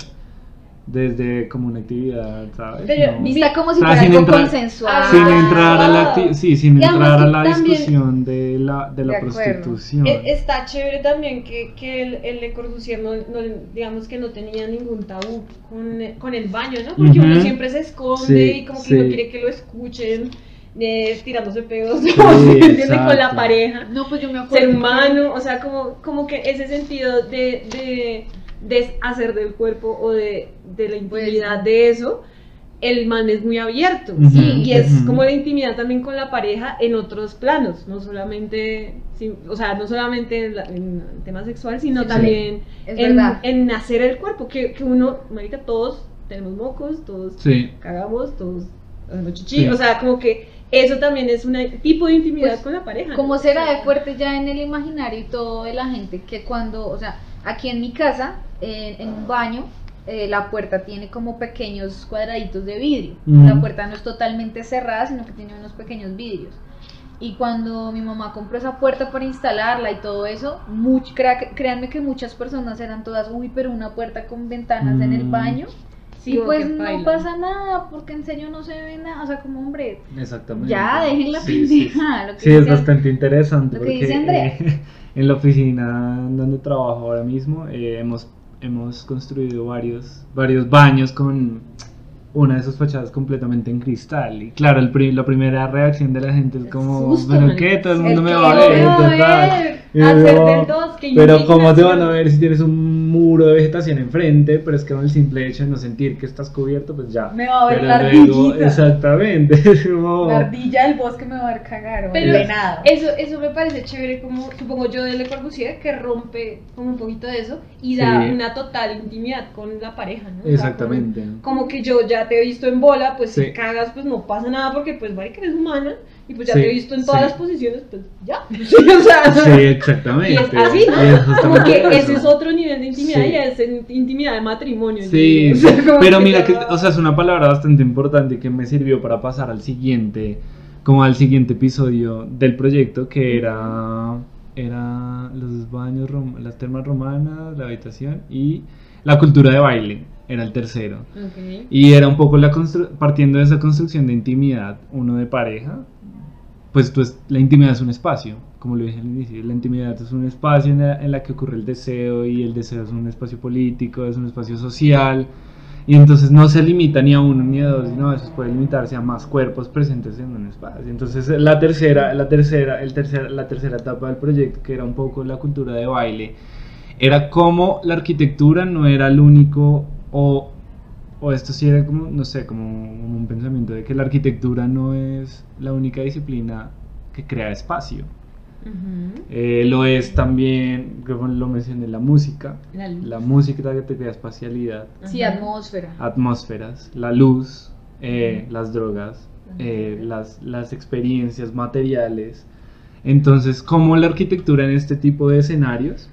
desde como una actividad, ¿sabes? Pero No. Vista como si O sea, fuera sin algo entrar- consensual. sin entrar a la acti- sí, sin Y entrar a la discusión de la, de la De prostitución. E- Está chévere también que, que el, el Le Corbusier no, no- digamos que no tenía ningún tabú con, con el baño, ¿no? Porque uno siempre se esconde Sí, y como que sí. no quiere que lo escuchen eh, tirándose pedos, Sí, (laughs) ¿sí con la pareja, No, pues yo me acuerdo. ser que- humano, o sea, como, como que ese sentido de, de deshacer del cuerpo o de, de la Pues, intimidad de eso. El man es muy abierto Ujú, y es ujú. como la intimidad también con la pareja en otros planos, no solamente, sí, o sea, no solamente en, la- en el tema sexual, sino Sí, también en, en hacer el cuerpo, que, que uno, marica, todos tenemos mocos, todos Sí. cagamos, todos hacemos chichi, Sí. o sea, como que eso también es un tipo de intimidad Pues, con la pareja. Como ¿no? será de fuerte ya en el imaginario y todo de la gente que cuando, o sea, aquí en mi casa, en, en un baño, eh, la puerta tiene como pequeños cuadraditos de vidrio. La puerta no es totalmente cerrada, sino que tiene unos pequeños vidrios. Y cuando mi mamá compró esa puerta para instalarla y todo eso, much- crea- créanme que muchas personas eran todas, uy, pero una puerta con ventanas en el Mm. baño. Sí, y pues no baila. pasa nada, porque en serio no se ve nada. O sea, como hombre, Exactamente. ya dejen la Sí, sí, pendeja. lo que Sí, es bastante interesante lo que porque dice Andrea. eh, (laughs) en la oficina donde trabajo ahora mismo eh, hemos, hemos construido varios, varios baños con una de sus fachadas completamente en cristal. Y claro, el pri- la primera reacción de la gente es como, ¿pero marica. qué? Todo el mundo me va a ver. me va a total". ver. Y Hacer yo, del dos, Pero ¿cómo te van a ver si tienes un muro de vegetación enfrente? Pero es que con el simple hecho de no sentir que estás cubierto, pues ya. Me va a ver Pero la luego- ardillita. Exactamente. (laughs) como- La ardilla del bosque me va a ver cagar. o Pero el venado. Eso, eso me parece chévere, como supongo yo de Le Corbusier, que rompe como un poquito de eso y da Sí. una total intimidad con la pareja, ¿no? O sea, Exactamente. como, como que yo ya te he visto en bola, pues Sí. si cagas, pues no pasa nada porque pues marica eres humana y pues ya Sí, te he visto en todas sí. las posiciones, pues ya. Sí, (laughs) (laughs) o sea, Sí, exactamente. y es así, ¿no? Y es como que eso. ese es otro nivel de intimidad Sí. y es en- intimidad de matrimonio. Sí. O sea, pero mira que, o sea, es una palabra bastante importante que me sirvió para pasar al siguiente, como al siguiente episodio del proyecto, que era era los baños, rom- las termas romanas, la habitación y la cultura de baile, era el tercero. Y era un poco la constru- partiendo de esa construcción de intimidad, uno de pareja, pues, pues la intimidad es un espacio, como lo dije al inicio, la intimidad es un espacio en la, en la que ocurre el deseo y el deseo es un espacio político, es un espacio social, y entonces no se limita ni a uno ni a dos, sino eso puede limitarse a más cuerpos presentes en un espacio. Entonces la tercera, la tercera, el tercer, la tercera etapa del proyecto, que era un poco la cultura de baile, era como la arquitectura no era el único o o esto sí era como, no sé, como, un pensamiento de que la arquitectura no es la única disciplina que crea espacio. Eh, lo es también, creo que lo mencioné, la música. La luz. La música que te crea espacialidad, Sí, atmósfera. atmósferas, la luz, eh, las drogas, eh, las, las experiencias materiales. Entonces, como la arquitectura en este tipo de escenarios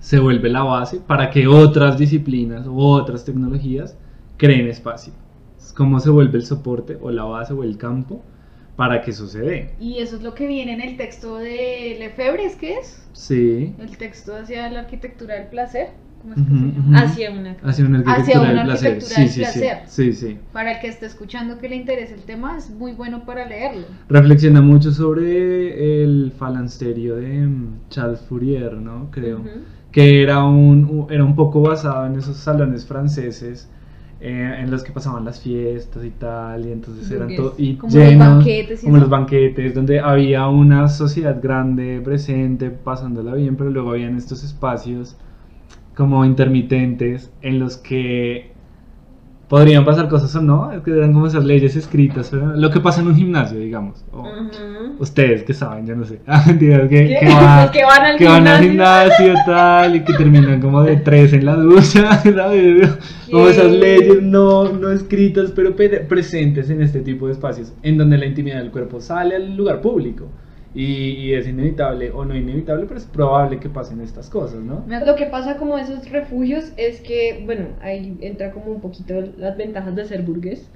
se vuelve la base para que otras disciplinas u otras tecnologías creen espacio. Es como se vuelve el soporte o la base o el campo para que suceda. Y eso es lo que viene en el texto de Lefebvre, ¿es que es? Sí. El texto hacia la arquitectura del placer. ¿Cómo es que Ujú, se llama? ujú. Hacia una Hacia una Hacia arquitectura una del placer. arquitectura Sí, del sí, sí. Para el que esté escuchando que le interese el tema, es muy bueno para leerlo. Reflexiona mucho sobre el falansterio de Charles Fourier, ¿no? Creo. Que era un, un- era un poco basado en esos salones franceses eh, en los que pasaban las fiestas y tal, y entonces eran todo y Como los banquetes y como eso. los banquetes, donde había una sociedad grande presente, pasándola bien, pero luego habían estos espacios como intermitentes en los que podrían pasar cosas o no, es que eran como esas leyes escritas, ¿verdad? lo que pasa en un gimnasio, digamos, o ustedes que saben, yo no sé, (laughs) Ah, mentiras, que, van- (laughs) que van al que van al gimnasio. gimnasio tal y que terminan como de tres en la ducha, (laughs) ¿sabes? Como esas leyes no, no escritas pero pe- presentes en este tipo de espacios en donde la intimidad del cuerpo sale al lugar público y, y es inevitable o no inevitable pero es probable que pasen estas cosas, ¿no? Lo que pasa como esos refugios es que, bueno, ahí entra como un poquito las ventajas de ser burgués,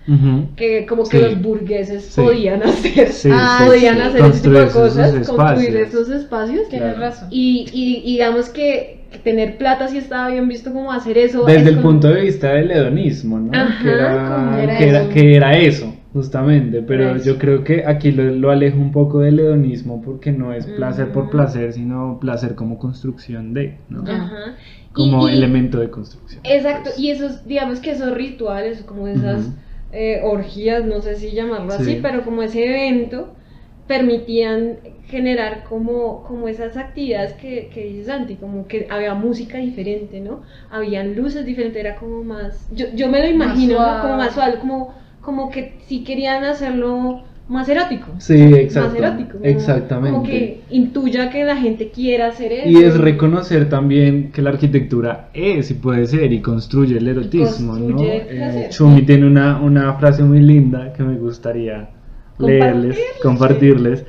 que como que Sí. los burgueses Sí. podían (laughs) hacer, Sí, Ah, sí, podían sí. hacer ese tipo de esos cosas, construir esos espacios. Tienes Claro. razón. Y, y, y digamos que tener plata sí estaba bien visto como hacer eso. Desde es el como- punto de vista del hedonismo, ¿no? Ajá, que, era, ¿cómo era que, era, eso? que era eso, justamente. Pero eso. yo creo que aquí lo, lo alejo un poco del hedonismo porque no es placer por placer, sino placer como construcción de, ¿no? Ajá. Como Y- y- elemento de construcción. Exacto, pues. y esos, digamos que esos rituales, como esas eh, orgías, no sé si llamarlo Sí. así, pero como ese evento, permitían generar como, como esas actividades que, que dices Santi, como que había música diferente, ¿no? Habían luces diferentes, era como más, yo, yo me lo imagino. Como más suave, como, como que sí querían hacerlo más erótico. Sí, exacto. Más erótico. como- Exactamente. Como que intuya que la gente quiera hacer eso. Y es reconocer también que la arquitectura es y puede ser y construye el erotismo, ¿no? construye el Eh. Chumi tiene una, una frase muy linda que me gustaría leerles, Compartirles.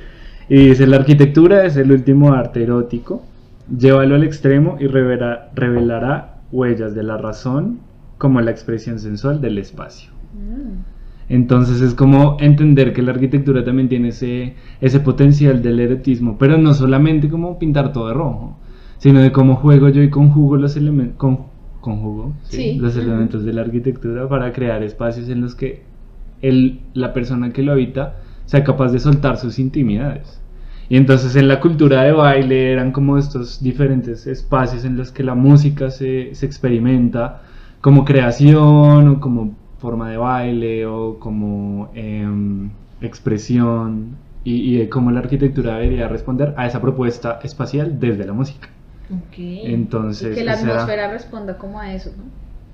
Y dice, la arquitectura es el último arte erótico, llévalo al extremo y revela- revelará huellas de la razón como la expresión sensual del espacio. Mm. Entonces es como entender que la arquitectura también tiene ese, ese potencial del erotismo, pero no solamente como pintar todo de rojo, sino de cómo juego yo y conjugo los elementos, con, conjugo sí, Sí. los elementos de la arquitectura para crear espacios en los que el, la persona que lo habita sea capaz de soltar sus intimidades. Y entonces en la cultura de baile eran como estos diferentes espacios en los que la música se, se experimenta como creación o como forma de baile o como em, expresión y, y de cómo la arquitectura debería responder a esa propuesta espacial desde la música. Ok. Entonces, Y que la atmósfera responda como a eso, ¿no?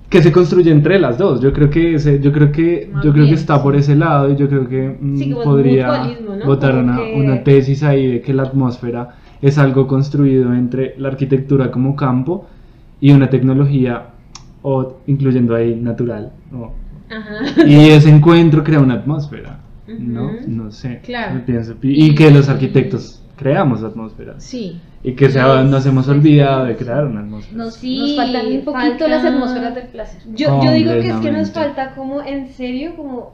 que se construye entre las dos. Yo creo que ese, yo creo que Más yo creo que bien, está sí. por ese lado y yo creo que mm, Sí, podría ¿no? votar una, que- una tesis ahí de que la atmósfera es algo construido entre la arquitectura como campo y una tecnología o incluyendo ahí natural. ¿no? Ajá. Y ese encuentro crea una atmósfera, ¿no? No sé. Claro. pienso. Y que los arquitectos creamos atmósferas. Sí. Y que se- Yes. nos hemos olvidado de crear una atmósfera. Nos, Sí, nos faltan un poquito falta- las atmósferas del placer. Yo, yo digo que es que nos falta como en serio como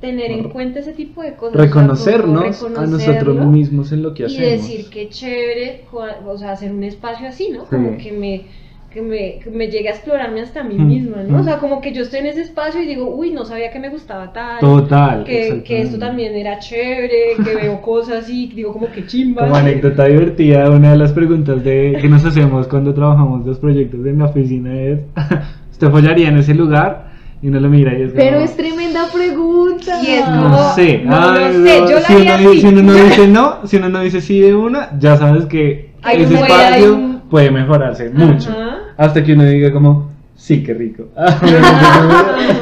tener en cuenta ese tipo de cosas. sea, Reconocernos a nosotros mismos en lo que y hacemos. decir que chévere, o sea, hacer un espacio así, ¿no? Como Sí. que me, que me, que me llegue a explorarme hasta a mí Mm, misma, ¿no? mm. O sea, como que yo estoy en ese espacio y digo, uy, no sabía que me gustaba tal. Total. Que, que esto también era chévere, que veo (laughs) cosas y digo como que chimba. Como anécdota divertida, una de las preguntas de, que nos hacemos cuando trabajamos los proyectos en la oficina es, (laughs) ¿usted follaría en ese lugar? Y uno lo mira y es como, Pero es tremenda pregunta. Y es No como- sé, no, sé, no. yo la si, uno, así. si uno no (laughs) dice no, si uno no dice sí de una, ya sabes que Hay ese un- hay espacio un- puede mejorarse mucho. Ajá. Hasta que uno diga como, sí, qué rico. (laughs) (laughs)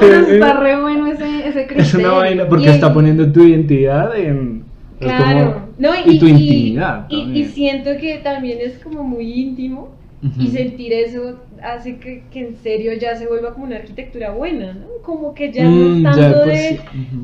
Está re bueno ese, ese criterio. es una vaina porque Y- está poniendo tu identidad en... Claro. No, y, tu intimidad. y- y siento que también es como muy íntimo y sentir eso hace que, que en serio ya se vuelva como una arquitectura buena, ¿no? Como que ya no Mm, ya estando de por de... sí.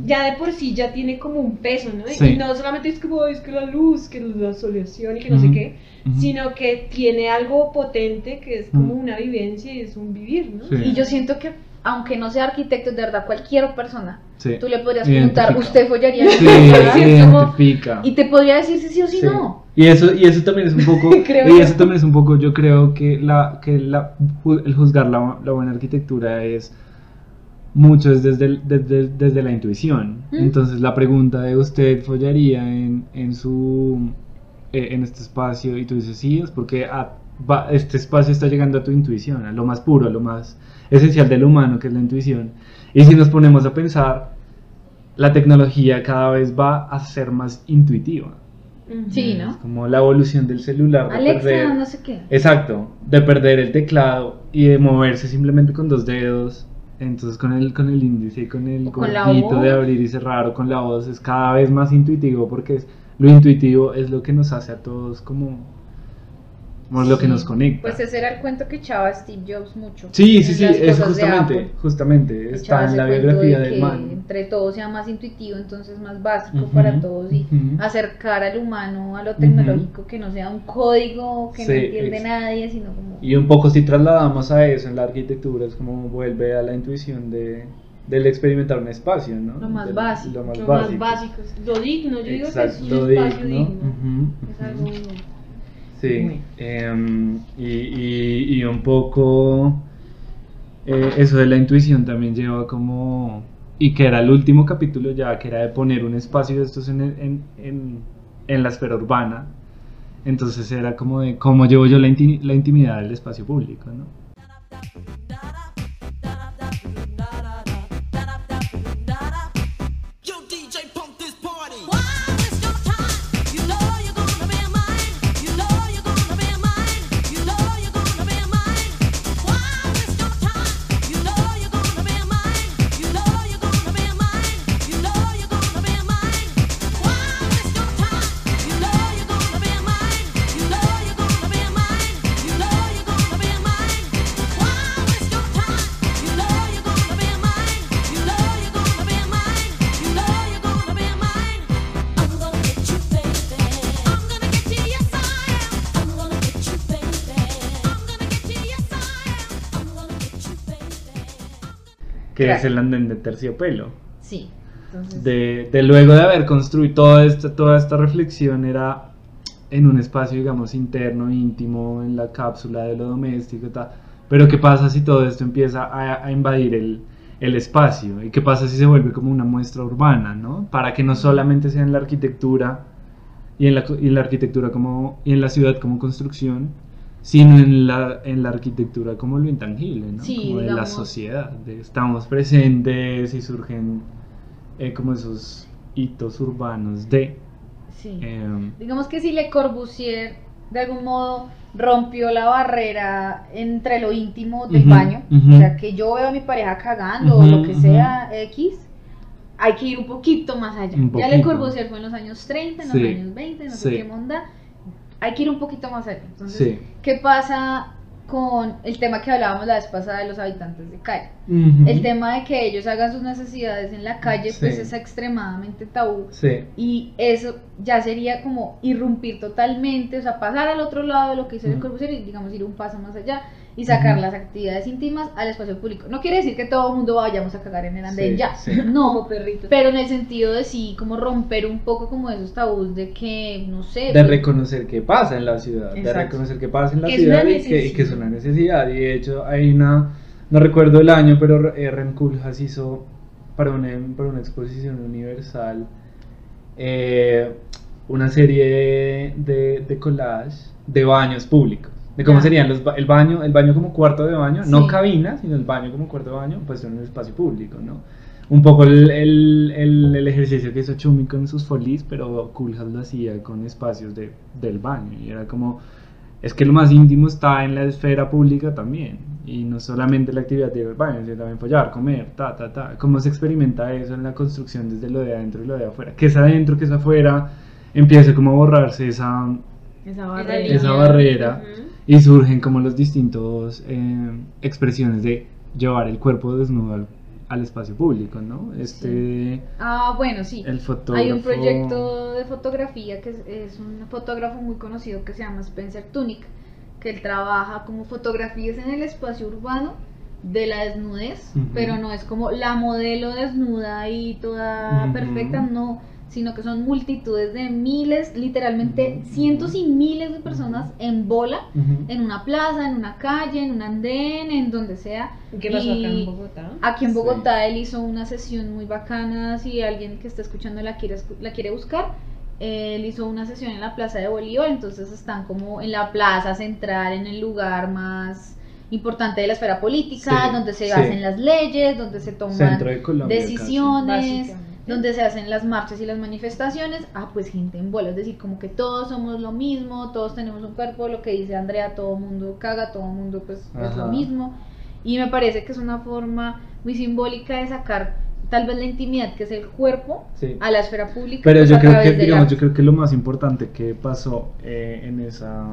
Ya de por sí ya tiene como un peso, ¿no? Sí. Y no solamente es como, "Ay, es que la luz, que la soleación y que no sé qué, sino que tiene algo potente que es como Mm. una vivencia y es un vivir, ¿no? Sí. Y yo siento que, aunque no sea arquitecto, de verdad, cualquier persona, Sí. tú le podrías preguntar, ¿usted follaría? en Sí, ese lugar?" se Es como- identifica. y te podría decir si sí o si Sí. no. Y eso, y eso también es un poco, (laughs) y yo. eso también es un poco, yo creo que la, que la, el juzgar la, la buena arquitectura es mucho es desde, el- desde, desde la intuición. Mm. Entonces la pregunta de usted follaría en, en su eh, en este espacio y tú dices sí, es porque a- va- este espacio está llegando a tu intuición, a lo más puro, a lo más esencial del humano, que es la intuición. Y si nos ponemos a pensar, la tecnología cada vez va a ser más intuitiva. Sí, ¿no? Como la evolución del celular. de Alexa, perder- no sé qué. Exacto, de perder el teclado y de moverse simplemente con dos dedos. Entonces con el, con el índice y con el O con la gordito de abrir y cerrar o con la voz es cada vez más intuitivo porque es, lo intuitivo es lo que nos hace a todos como, lo que nos conecta. Pues ese era el cuento que echaba Steve Jobs mucho. sí, sí, sí, es justamente, justamente, está en la biografía de del man. entre todos sea más intuitivo, entonces más básico Ujú, para todos y ujú. acercar al humano a lo tecnológico, que no sea un código que Sí, no entiende ex- nadie, sino como... Y un poco si trasladamos a eso en la arquitectura, es como vuelve a la intuición de, del experimentar un espacio, ¿no? Lo más Del- básico. Lo más Lo básico. más básico, lo digno, yo digo que es Exacto, un espacio digno, digno. ujú, Es ujú. algo Sí, em, y, y, y un poco eh, eso de la intuición también lleva como, y que era el último capítulo ya, que era de poner un espacio de estos en, en, en, en la esfera urbana, entonces era como de cómo llevo yo la, inti- la intimidad del espacio público, ¿no? Que Claro. es el andén de terciopelo. Sí, entonces... de, de luego de haber construido toda esta, toda esta reflexión era en un espacio, digamos, interno, íntimo, en la cápsula de lo doméstico, tal. pero ¿qué pasa si todo esto empieza a, a invadir el, el espacio? ¿Y qué pasa si se vuelve como una muestra urbana, ¿no? Para que no solamente sea en la arquitectura y en la, y en la arquitectura como, y en la ciudad como construcción, sino en la, en la arquitectura como lo intangible, ¿no? Sí, como de la sociedad, de estamos presentes y surgen eh, como esos hitos urbanos de... Sí. em, Digamos que si Le Corbusier de algún modo rompió la barrera entre lo íntimo del baño, o sea, que yo veo a mi pareja cagando o lo que sea X, hay que ir un poquito más allá. Ya Le. Corbusier fue en los años 30, en Sí, los años 20, no sé qué monda. Hay que ir un poquito más allá. Entonces, sí. ¿qué pasa con el tema que hablábamos la vez pasada de los habitantes de calle? El tema de que ellos hagan sus necesidades en la calle, pues es extremadamente tabú. Sí. Y eso ya sería como irrumpir totalmente, o sea, pasar al otro lado de lo que hizo el Mm. Corbusier y, digamos, ir un paso más allá y sacar las actividades íntimas al espacio público. No quiere decir que todo el mundo vayamos a cagar en el andén Sí, ya, sí. (laughs) no, Como perritos. pero en el sentido de sí, como romper un poco como esos tabús de que, no sé, de pues, reconocer qué pasa en la ciudad, de reconocer qué pasa en la Que ciudad y que, y que es una necesidad. Y de hecho hay una, no recuerdo el año, pero eh, Ren Koolhaas hizo para una, para una exposición universal eh, una serie de, de collage de baños públicos. De cómo Ya. serían los, ba- el baño, el baño como cuarto de baño, no Sí. cabina, sino el baño como cuarto de baño, pues en un espacio público, ¿no? Un poco el, el, el, el ejercicio que hizo Chumi con sus folies, pero Koolhaas lo hacía con espacios de, del baño. Y era como, es que lo más íntimo está en la esfera pública también. Y no solamente la actividad del baño, sino también follar, comer, ta, ta, ta. ¿Cómo se experimenta eso en la construcción desde lo de adentro y lo de afuera? Que es adentro, que es afuera, empieza como a borrarse esa, esa barrera. esa barrera Ujú. Y surgen como los distintos eh, expresiones de llevar el cuerpo desnudo al, al espacio público, ¿no? Este, Ah, bueno, sí. el fotógrafo... Hay un proyecto de fotografía que es, es un fotógrafo muy conocido que se llama Spencer Tunick, que él trabaja como fotografías en el espacio urbano de la desnudez, pero no es como la modelo desnuda y toda perfecta, no, sino que son multitudes de miles, literalmente cientos y miles de personas en bola, en una plaza, en una calle, en un andén, en donde sea. ¿Qué pasó acá en Bogotá? Aquí en Sí. Bogotá él hizo una sesión muy bacana, si alguien que está escuchando la quiere, la quiere buscar, él hizo una sesión en la Plaza de Bolívar, entonces están como en la plaza central, en el lugar más importante de la esfera política, Sí, donde se sí. hacen las leyes, donde se toman Centro de Colombia. decisiones. Donde se hacen las marchas y las manifestaciones, ah, pues gente en bola, es decir, como que todos somos lo mismo, todos tenemos un cuerpo, lo que dice Andrea, todo mundo caga, todo mundo pues es lo mismo, y me parece que es una forma muy simbólica de sacar tal vez la intimidad que es el cuerpo Sí. a la esfera pública. Pero pues, yo creo que, digamos, yo creo que lo más importante que pasó eh, en esa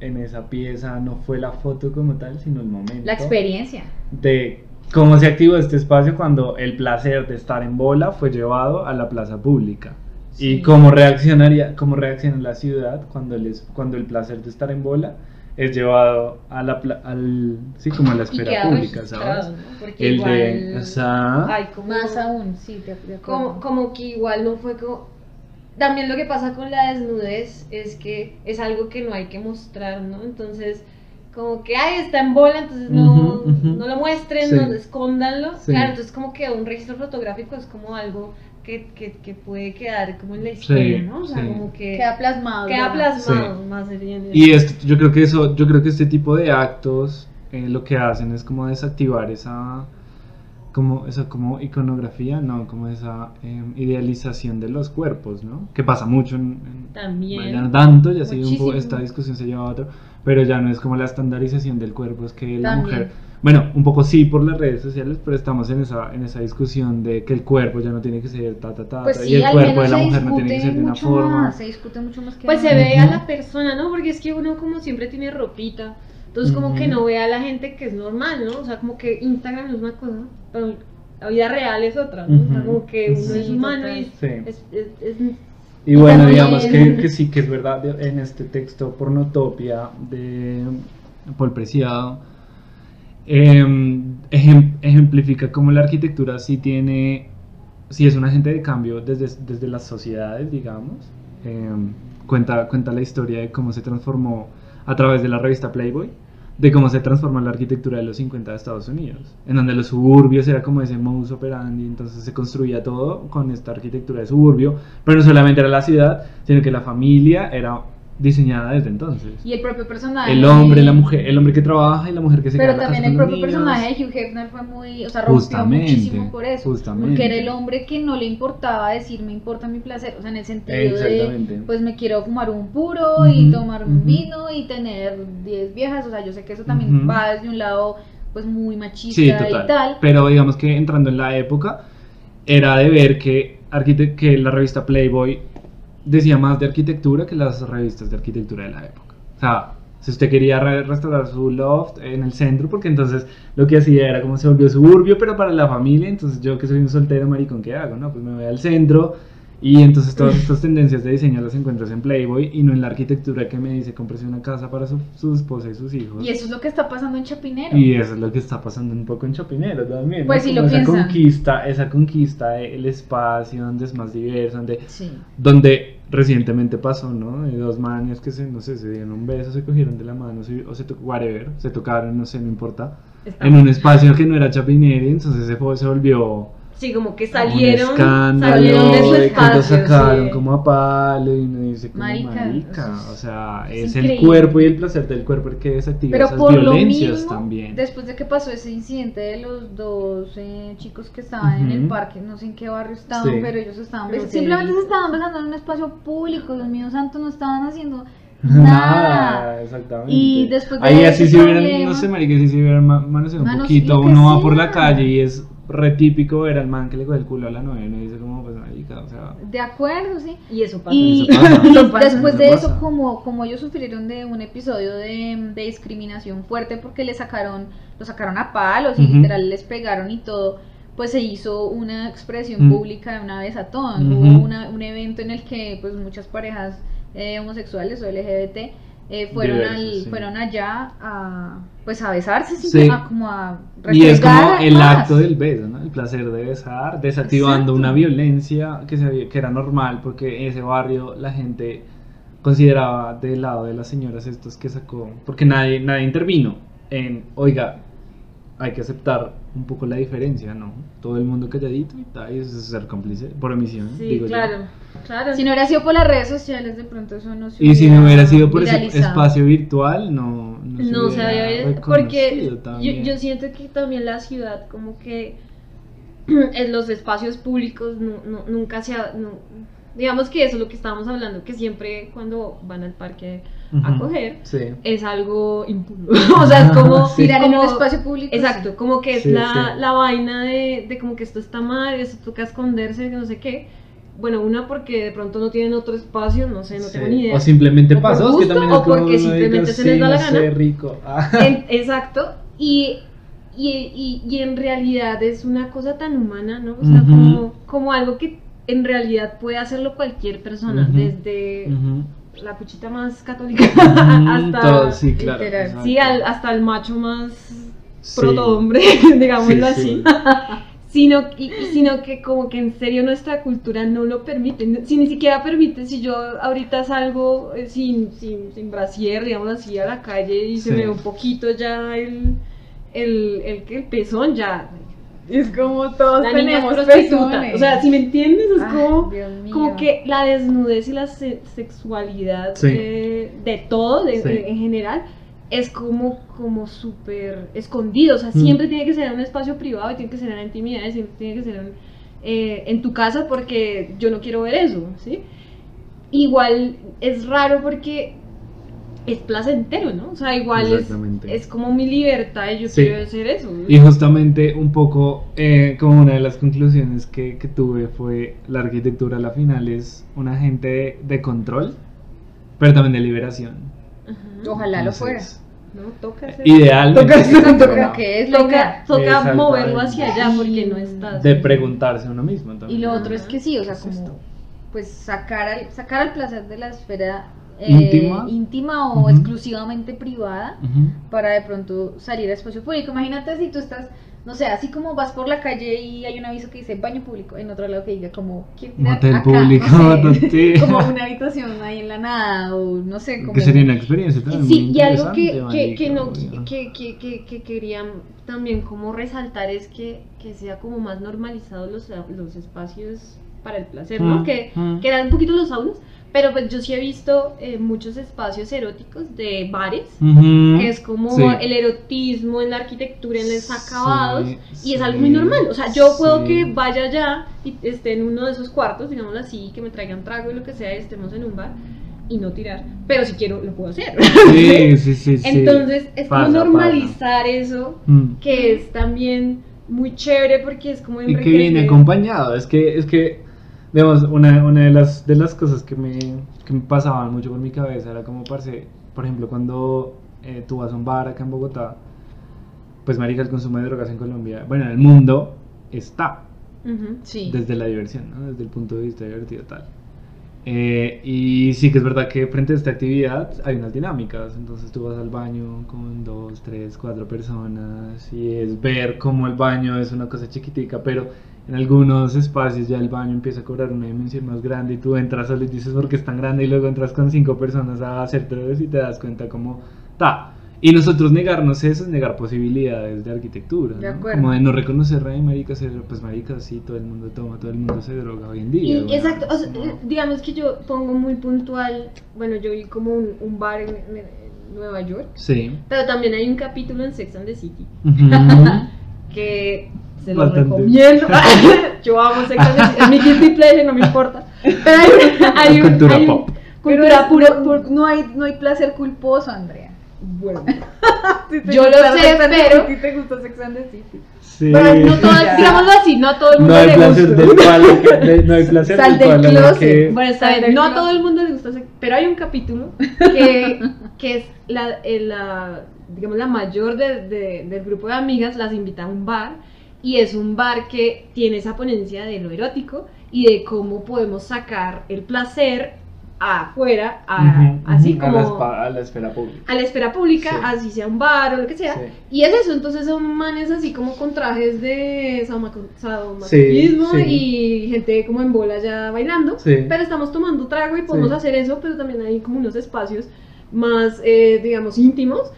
en esa pieza no fue la foto como tal, sino el momento La experiencia. de cómo se activó este espacio cuando el placer de estar en bola fue llevado a la plaza pública. Sí. Y cómo reaccionaría, cómo reacciona la ciudad cuando el, cuando el placer de estar en bola es llevado a la pla- al sí como a la esfera pública, ¿sabes? ¿no? Porque El igual... de o sea, Ay, como... Más aún, sí, de, de como, como que igual no fue como... También lo que pasa con la desnudez es que es algo que no hay que mostrar, ¿no? Entonces, como que, ay, está en bola, entonces no, no lo muestren, Sí. no escóndanlo. Sí. Claro, entonces como que un registro fotográfico es como algo que, que, que puede quedar como en la historia, Sí, ¿no? O sea, sí. como que Queda plasmado. queda plasmado más bien. Y esto, yo creo que eso, yo creo que este tipo de actos eh, lo que hacen es como desactivar esa como esa como iconografía, no, como esa em, idealización de los cuerpos, ¿no? Que pasa mucho en, en- También. bueno, ya no tanto, ya sido un poco, esta discusión se lleva a otro, pero ya no es como la estandarización del cuerpo, es que la También. mujer, bueno, un poco sí por las redes sociales, pero estamos en esa en esa discusión de que el cuerpo ya no tiene que ser ta ta ta, Pues ta, sí, y el cuerpo de la mujer no tiene que ser de una forma. más, se discute mucho más que Pues se ve a la persona, ¿no? Porque es que uno como siempre tiene ropita. Entonces como que no ve a la gente que es normal, ¿no? O sea, como que Instagram es una cosa, pero la vida real es otra, ¿no? O sea, Ujú. como que uno Sí, es humano total. y Sí. es, es, es- Y bueno, también- digamos que, (laughs) que sí, que es verdad, en este texto Pornotopia de Paul Preciado, em, ejem- ejemplifica cómo la arquitectura sí tiene, sí es un agente de cambio desde, desde las sociedades, digamos. Em, cuenta, cuenta la historia de cómo se transformó a través de la revista Playboy, de cómo se transformó la arquitectura de los 50 de Estados Unidos, en donde los suburbios era como ese modus operandi, entonces se construía todo con esta arquitectura de suburbio, pero no solamente era la ciudad, sino que la familia era diseñada desde entonces. Y el propio personaje. El hombre, la mujer, el hombre que trabaja y la mujer que se Pero queda también el propio niños. personaje de Hugh Hefner fue muy, o sea, rompió Justamente, muchísimo por eso. justamente. Porque era el hombre que no le importaba decir me importa mi placer, o sea, en el sentido de pues me quiero fumar un puro y tomar un vino y tener 10 viejas, o sea, yo sé que eso también va desde un lado pues muy machista Sí, y tal. Pero digamos que entrando en la época, era de ver que, que la revista Playboy decía más de arquitectura que las revistas de arquitectura de la época. O sea, si usted quería re- restaurar su loft en el centro, porque entonces lo que hacía era como se volvió suburbio, pero para la familia, entonces yo que soy un soltero maricón, ¿qué hago? No, pues me voy al centro Y entonces todas estas tendencias de diseño las encuentras en Playboy y no en la arquitectura que me dice cómprese una casa para su, su esposa y sus hijos. Y eso es lo que está pasando en Chapinero. Y eso es lo que está pasando un poco en Chapinero también. ¿no? Pues, si Como lo esa piensan. conquista, esa conquista del espacio donde es más diverso, donde, Sí. donde recientemente pasó, ¿no? De dos manes que se, no sé, se dieron un beso, se cogieron de la mano, se- o se to- whatever, se tocaron, no sé, no importa. Está- En un espacio que no era Chapinero, entonces se, fue- se volvió Sí, como que salieron, un escándalo, salieron de su que lo espacio. sacaron sí. como a palo y uno dice como Marica, o sea, es es, el increíble. cuerpo y el placer del cuerpo el que desactiva Pero esas por lo violencias mismo, también. después de que pasó ese incidente de los dos eh, chicos que estaban en el parque, no sé en qué barrio estaban, Sí. pero ellos estaban que- Simplemente se estaban besando en un espacio público, Dios mío santo, no estaban haciendo (laughs) Nada, nada. exactamente. Y después de Ahí así si hubieran, no sé, marica, si se hubieran ma- manoseado un Manos- poquito, uno va por la calle y es re típico ver al man que le coge el culo a la novia y dice como, pues marica, o sea... De acuerdo, sí. Y eso pasa. Y, Eso pasa. (laughs) y después de eso, como, como ellos sufrieron de un episodio de, de discriminación fuerte porque le sacaron, lo sacaron a palos y Ujú. literal les pegaron y todo, pues se hizo una expresión Mm. pública de una vez a todos. Ujú. Hubo una- un evento en el que pues muchas parejas eh, homosexuales o LGBT eh, fueron, Diversos, al, sí. fueron allá a pues a besarse, Sí. a como a Y es como el acto del beso, ¿no? El placer de besar, desactivando Exacto. una violencia que, se, había- que era normal porque en ese barrio la gente consideraba del lado de las señoras estos que sacó, porque nadie, nadie intervino en, oiga, hay que aceptar un poco la diferencia, ¿no? Todo el mundo calladito y tal, y eso es ser cómplice por omisión. Sí, digo yo. claro, claro. Si no hubiera sido por las redes sociales, de pronto eso no se Y si no hubiera sido por ese viralizado. espacio virtual, no, no, No se hubiera había porque yo, siento que también la ciudad como que (clears throat) en los espacios públicos nu- nu- nunca se ha, digamos que eso es lo que estábamos hablando que siempre cuando van al parque a Ujú. coger Sí. es algo impuro (laughs) o sea es como Sí. Tirar en un espacio público. exacto como que es Sí, la, sí. la vaina de, de como que esto está mal esto toca esconderse que no sé qué bueno una porque de pronto no tienen otro espacio no sé no Sí. tengo ni idea O simplemente O por pasó, que también o es como porque simplemente se les "Sí, da la no sé, gana". rico. (laughs) Ah. En- exacto. Y, y, y, y en realidad es una cosa tan humana, ¿no? O sea, Ujú. como, como algo que en realidad puede hacerlo cualquier persona, Ujú. desde Ujú. La cuchita más católica Mm, (laughs) hasta, todo, sí, claro. literal. sí, al- hasta el macho más Sí. protohombre, (laughs) digámoslo Sí, así. sí. (laughs) Sino, y, sino que como que en serio nuestra cultura no lo permite, si ni siquiera permite, si yo ahorita salgo eh, sin, sin, sin brasier, digamos así, a la calle y se me ve un poquito ya el, el, el, el pezón, ya, Es como todos la tenemos prostituta. O sea, si me entiendes, es Ay, como, como que la desnudez y la se- sexualidad Sí. de todo, de- Sí. de- en general, es como, como súper escondido. O sea, Mm. siempre tiene que ser en un espacio privado y tiene que ser en la intimidad, y siempre tiene que ser en, eh, en tu casa porque yo no quiero ver eso, ¿sí? Igual es raro porque es placentero, ¿no? O sea, igual es, es como mi libertad y yo Sí. quiero hacer eso. Y justamente un poco eh, como una de las conclusiones que, que tuve fue la arquitectura a la final es un agente de, de control, pero también de liberación. Ajá. Ojalá lo fuera. Entonces, No, toca hacer creo no. que es Toca, toca moverlo hacia allá porque no estás. De preguntarse a uno mismo Y también. lo otro es que sí, o sea, ¿Qué es como esto? pues sacar al, sacar al placer de la esfera eh, ¿Íntima? o exclusivamente privada para de pronto salir a espacio público. Imagínate si tú estás, no sé, así como vas por la calle y hay un aviso que dice baño público, en otro lado que diga como ¿quién Motel público, (laughs) (laughs) No sé, como una habitación ahí en la nada o no sé, como Que sería una experiencia también Sí, muy y algo que, que, que, no, que, que, que, que querían también como resaltar es que, que sea como más normalizados los, los espacios para el placer, ¿no? Mm, Que, mm. que eran un poquito los saunas, pero pues yo sí he visto eh, muchos espacios eróticos de bares, Ujú. que es como Sí. el erotismo en la arquitectura, en los Sí, acabados, y es algo sí, muy normal. O sea, yo puedo sí. que vaya allá y esté en uno de esos cuartos, digámoslo así, que me traigan trago y lo que sea, y estemos en un bar y no tirar, pero si quiero lo puedo hacer. Sí, (laughs) sí, sí, sí. Entonces, es como Pasa, normalizar eso, pasa. Mm. que es también muy chévere porque es como Y que viene acompañado. Es que, es que, digamos, una, una de, las, de las cosas que me, que me pasaban mucho por mi cabeza era como, parce, por ejemplo, cuando eh, tú vas a un bar acá en Bogotá, pues, marica, el consumo de drogas en Colombia, bueno, en el mundo está. Ujú. Sí. desde la diversión, ¿no? Desde el punto de vista divertido tal. Eh, y sí que es verdad que frente a esta actividad hay unas dinámicas, entonces tú vas al baño con dos, tres, cuatro personas y es ver cómo el baño es una cosa chiquitica, pero en algunos espacios ya el baño empieza a cobrar una dimensión más grande y tú entras solo y dices porque es tan grande y luego entras con cinco personas a hacerte y te das cuenta como, ta. Y nosotros negarnos eso es negar posibilidades de arquitectura, De ¿no? acuerdo. Como de no reconocer, ay, marica, pues marica, sí, todo el mundo toma, todo el mundo se droga hoy en día. Y, bueno, exacto, o sea, ¿no? digamos que yo pongo muy puntual, bueno, yo vi como un, un bar en, Nueva York, Sí. pero también hay un capítulo en Sex and the City Ujú. (laughs) que se lo Bastante. recomiendo. (laughs) yo amo Sex and the City, es mi guilty pleasure, no me importa. Pero hay, (laughs) un- hay un- Cultura hay un- pop. Cultura es- puro, no, hay, no hay placer culposo, Andrea. Bueno, (laughs) Si te Yo lo sé, pero- City, te gusta Sex and the City. Sí. pero no todo, Ya. digámoslo así, no a todo el mundo No hay le placer gusta. del cual, de- no hay placer Sal del cual closet. que- Bueno, está bien, no a todo el mundo le gusta, pero hay un capítulo que, que es la, eh, la, digamos, la mayor de- de- del grupo de amigas, las invita a un bar y es un bar que tiene esa ponencia de lo erótico y de cómo podemos sacar el placer afuera, a- así ujú, a la, como a la esfera pública. a la esfera pública, Sí. así sea un bar o lo que sea. Sí. Y es eso, entonces son manes así como con trajes de sadomasoquismo Sí, y gente como en bola ya bailando. Sí. Pero estamos tomando trago y podemos hacer eso, pero también hay como unos espacios más, eh, digamos, íntimos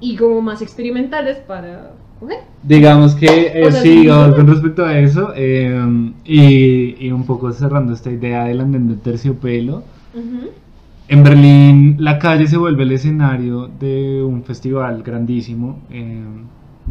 y como más experimentales para coger. Digamos que eh, sí, con respecto a eso, eh, y, y un poco cerrando esta idea del andén de terciopelo, en Berlín la calle se vuelve el escenario de un festival grandísimo eh,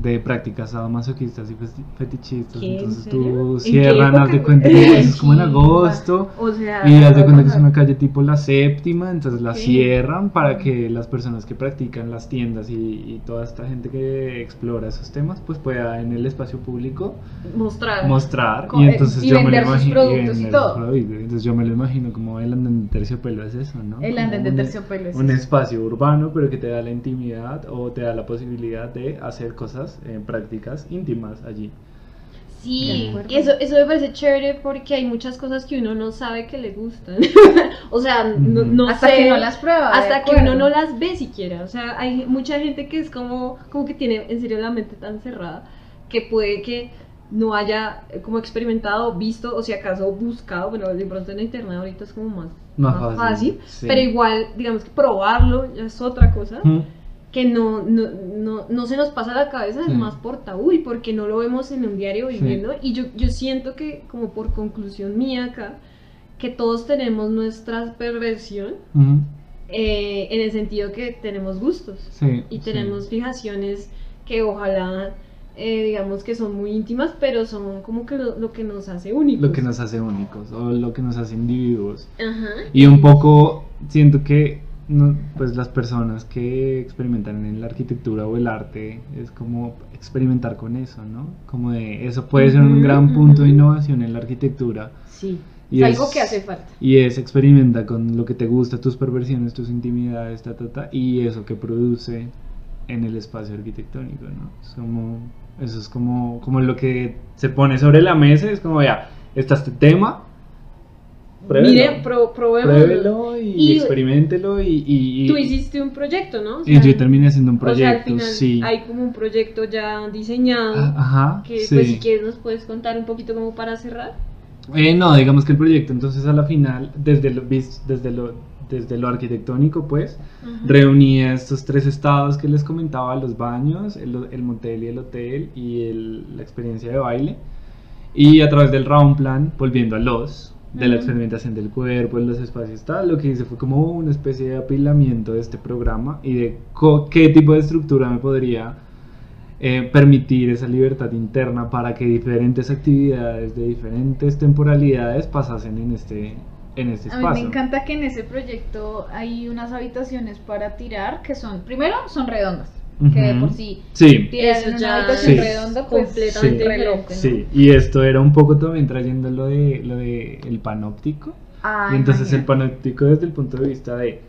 de prácticas sadomasoquistas y fetichistas. ¿Qué? ¿En Entonces tú ¿En qué cierran, haz de cuenta que es como en (laughs) agosto. O sea, Y haz de cuenta que es una calle tipo la séptima, entonces la cierran para que las personas que practican las tiendas y, y toda esta gente que explora esos temas pues pueda en el espacio público mostrar. mostrar y entonces y yo me lo imagino productos y vender todo. sus productos. entonces yo me lo imagino como el andén de terciopelo es eso, ¿no? El andén de un- terciopelo es un eso. espacio urbano pero que te da la intimidad o te da la posibilidad de hacer cosas eh, prácticas íntimas allí. Sí, eso, eso me parece chévere porque hay muchas cosas que uno no sabe que le gustan. (laughs) o sea, no, no Hasta sé, que no las prueba. hasta que uno no las ve siquiera. O sea, hay mucha gente que es como, como que tiene en serio la mente tan cerrada que puede que no haya eh, como experimentado, visto o si acaso buscado, bueno, de pronto en internet ahorita es como más, Más más fácil, fácil, sí. pero igual, digamos que probarlo ya es otra cosa Mm. Que no, no, no, no se nos pasa la cabeza, Sí. es más por tabú y porque no lo vemos en un diario Sí. viviendo. Y yo, yo siento que, como por conclusión mía acá, que todos tenemos nuestra perversión eh, en el sentido que tenemos gustos Sí, y tenemos fijaciones que ojalá, eh, digamos que son muy íntimas, pero son como que lo, lo que nos hace únicos. lo que nos hace únicos o lo que nos hace individuos. Ajá. Y un poco siento que no, pues las personas que experimentan en la arquitectura o el arte es como experimentar con eso, ¿no? Como de eso puede ser un gran punto de innovación en la arquitectura. Sí, Y es algo que hace falta. Y es experimenta con lo que te gusta, tus perversiones, tus intimidades, ta, ta, ta, y eso que produce en el espacio arquitectónico, ¿no? Es como, eso es como, como lo que se pone sobre la mesa, es como, ya, está este tema, pruébelo, Mire, pro, probémoslo. pruébelo y, Y- experimentelo y, y, Tú hiciste un proyecto, ¿no? O y sea, yo terminé haciendo un O sea, al proyecto, final sí. hay como un proyecto ya diseñado Ah, Ajá, que sí. pues si quieres nos puedes contar un poquito como para cerrar. Eh, no, digamos que el proyecto entonces a la final, desde lo, desde lo, desde lo arquitectónico pues, reunía estos tres estados que les comentaba, los baños, el, el motel y el hotel y el- la experiencia de baile. Y a través del round plan, volviendo a los, de la experimentación del cuerpo, en los espacios, tal, lo que hice fue como una especie de apilamiento de este programa y de qué tipo de estructura me podría eh, permitir esa libertad interna para que diferentes actividades de diferentes temporalidades pasasen en este, en este A mí espacio. me encanta que en ese proyecto hay unas habitaciones para tirar que son, primero, son redondas. Que de por sí Sí, ya habitación Sí. redonda, pues completamente Sí. re loco, ¿no? sí, y esto era un poco también trayendo lo de, lo de el panóptico. Ah, y entonces el imagínate. panóptico desde el punto de vista de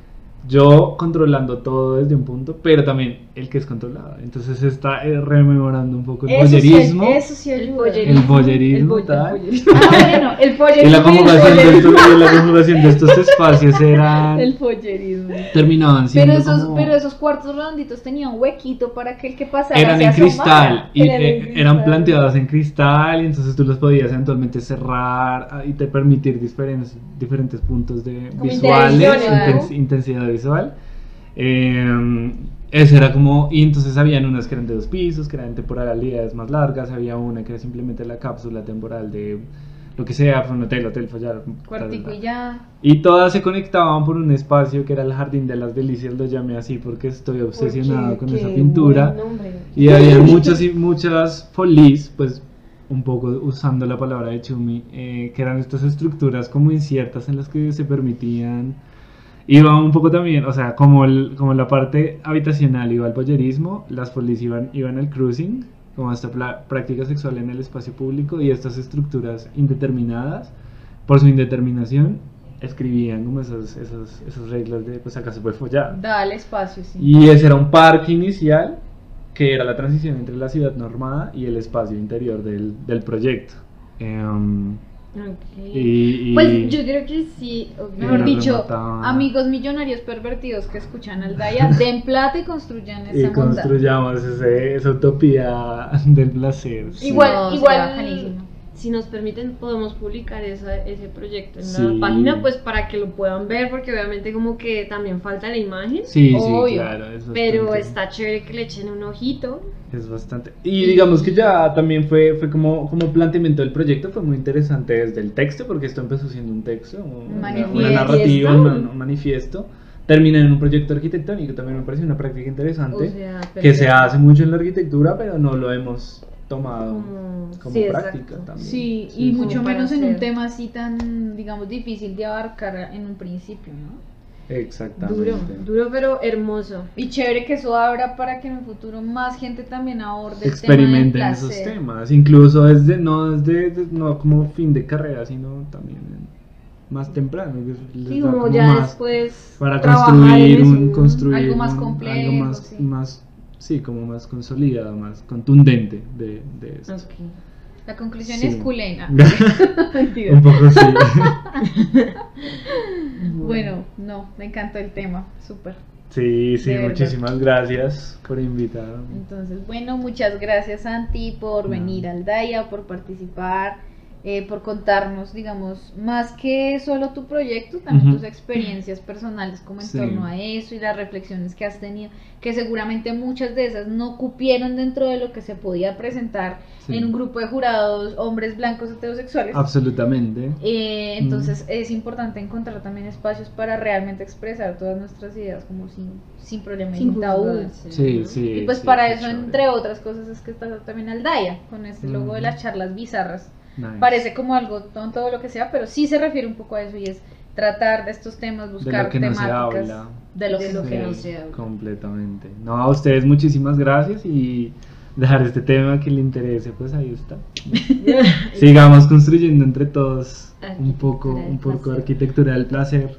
yo controlando todo desde un punto, pero también el que es controlado. Entonces se está eh, rememorando un poco el Eso sí, boyerismo. eso sí El boyerismo. El boyerismo, El boy- tal. el boyerismo. Ah, bueno, el (laughs) Y pollerismo. la conjugación, de el estos, y la conjugación de estos espacios eran El follerismo. terminaban siendo Pero esos, como- pero esos cuartos redonditos tenían un huequito para que el que pasara eran en asomara. cristal y Eran en eh, cristal. eran planteadas en cristal y entonces tú los podías eventualmente cerrar ah, y te permitir diferentes, diferentes puntos de Como visuales, interacciones, ¿no? intens- intensidad visual. Eh, ese era como, y entonces habían unas que eran de dos pisos, que eran temporalidades más largas, había una que era simplemente la cápsula temporal de lo que sea, fue un hotel, hotel, follar. Cuartico y ya. Y todas se conectaban por un espacio que era el Jardín de las Delicias, lo llamé así porque estoy obsesionado con esa pintura. Y había (laughs) muchas y muchas folies, pues un poco usando la palabra de Chumi, eh, que eran estas estructuras como inciertas en las que se permitían. Iba un poco también, o sea, como, el, como la parte habitacional iba al boyerismo, las folies iban, iban al cruising, como esta práctica sexual en el espacio público, y estas estructuras indeterminadas, por su indeterminación, escribían como esas, esas, esas reglas de, pues acá se puede follar. Dale espacio, sí. Y ese era un parque inicial que era la transición entre la ciudad normada y el espacio interior del, del proyecto. Em, y, y- Pues yo creo que sí, Y mejor dicho, amigos millonarios pervertidos que escuchan al Daya, (laughs) den plata y construyan y esa montaña. construyamos ese- esa utopía (laughs) del placer. sí. Igual, No, igual. Si nos permiten, podemos publicar esa- ese proyecto en Sí. la página, pues para que lo puedan ver, porque obviamente como que también falta la imagen. Sí, sí, Obvio. claro. es Pero está chévere que le echen un ojito. Es bastante. Y digamos que ya también fue, fue como, como planteamiento del proyecto, fue muy interesante desde el texto, porque esto empezó siendo un texto, una, una Manifiesto. narrativa, un, un manifiesto. Termina en un proyecto arquitectónico, también me parece una práctica interesante, O sea, que se hace mucho en la arquitectura, pero no lo hemos tomado Como- como sí, práctica exacto. también. Sí, Sí, y sí. mucho menos en un tema así tan, digamos, difícil de abarcar en un principio, ¿no? Exactamente. Duro, duro pero hermoso. Y chévere que eso abra para que en un futuro más gente también aborde Experimenten el tema del esos temas, incluso desde, no desde, de- no como fin de carrera, sino también más temprano. Sí, como como ya más- después para construir un construir Algo más un- complejo, algo más, sí. más sí como más consolidado más contundente de, de esto Ok. La conclusión Sí. es culena. (laughs) un poco sí (laughs) Bueno, no, me encantó el tema, súper. sí sí De verdad. muchísimas gracias por invitarme Entonces, bueno, muchas gracias Santi por No. venir al DAIA, por participar, eh, por contarnos, digamos, más que solo tu proyecto, también tus experiencias personales como en Sí. torno a eso y las reflexiones que has tenido, que seguramente muchas de esas no cupieron dentro de lo que se podía presentar Sí. en un grupo de jurados, hombres blancos heterosexuales. absolutamente Eh, entonces es importante encontrar también espacios para realmente expresar todas nuestras ideas como sin, sin problema Sin tabú. sí ¿no? sí Y pues sí, para eso, chévere. entre otras cosas, es que está también Aldaya, con este logo de las charlas bizarras. Nice. Parece como algo tonto o lo que sea, pero sí se refiere un poco a eso y es tratar de estos temas, buscar se temáticas de lo De que lo no que se no habla. se habla. completamente no a ustedes muchísimas gracias y dejar este tema que le interese pues ahí está (laughs) sigamos construyendo entre todos un poco un poco arquitectura del placer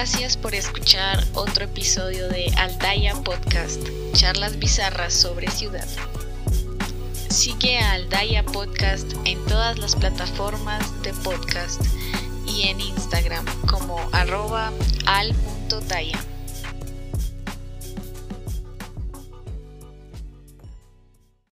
Gracias por escuchar otro episodio de Aldaya Podcast, charlas bizarras sobre ciudad. Sigue a Aldaya Podcast en todas las plataformas de podcast y en Instagram como arroba al.daya.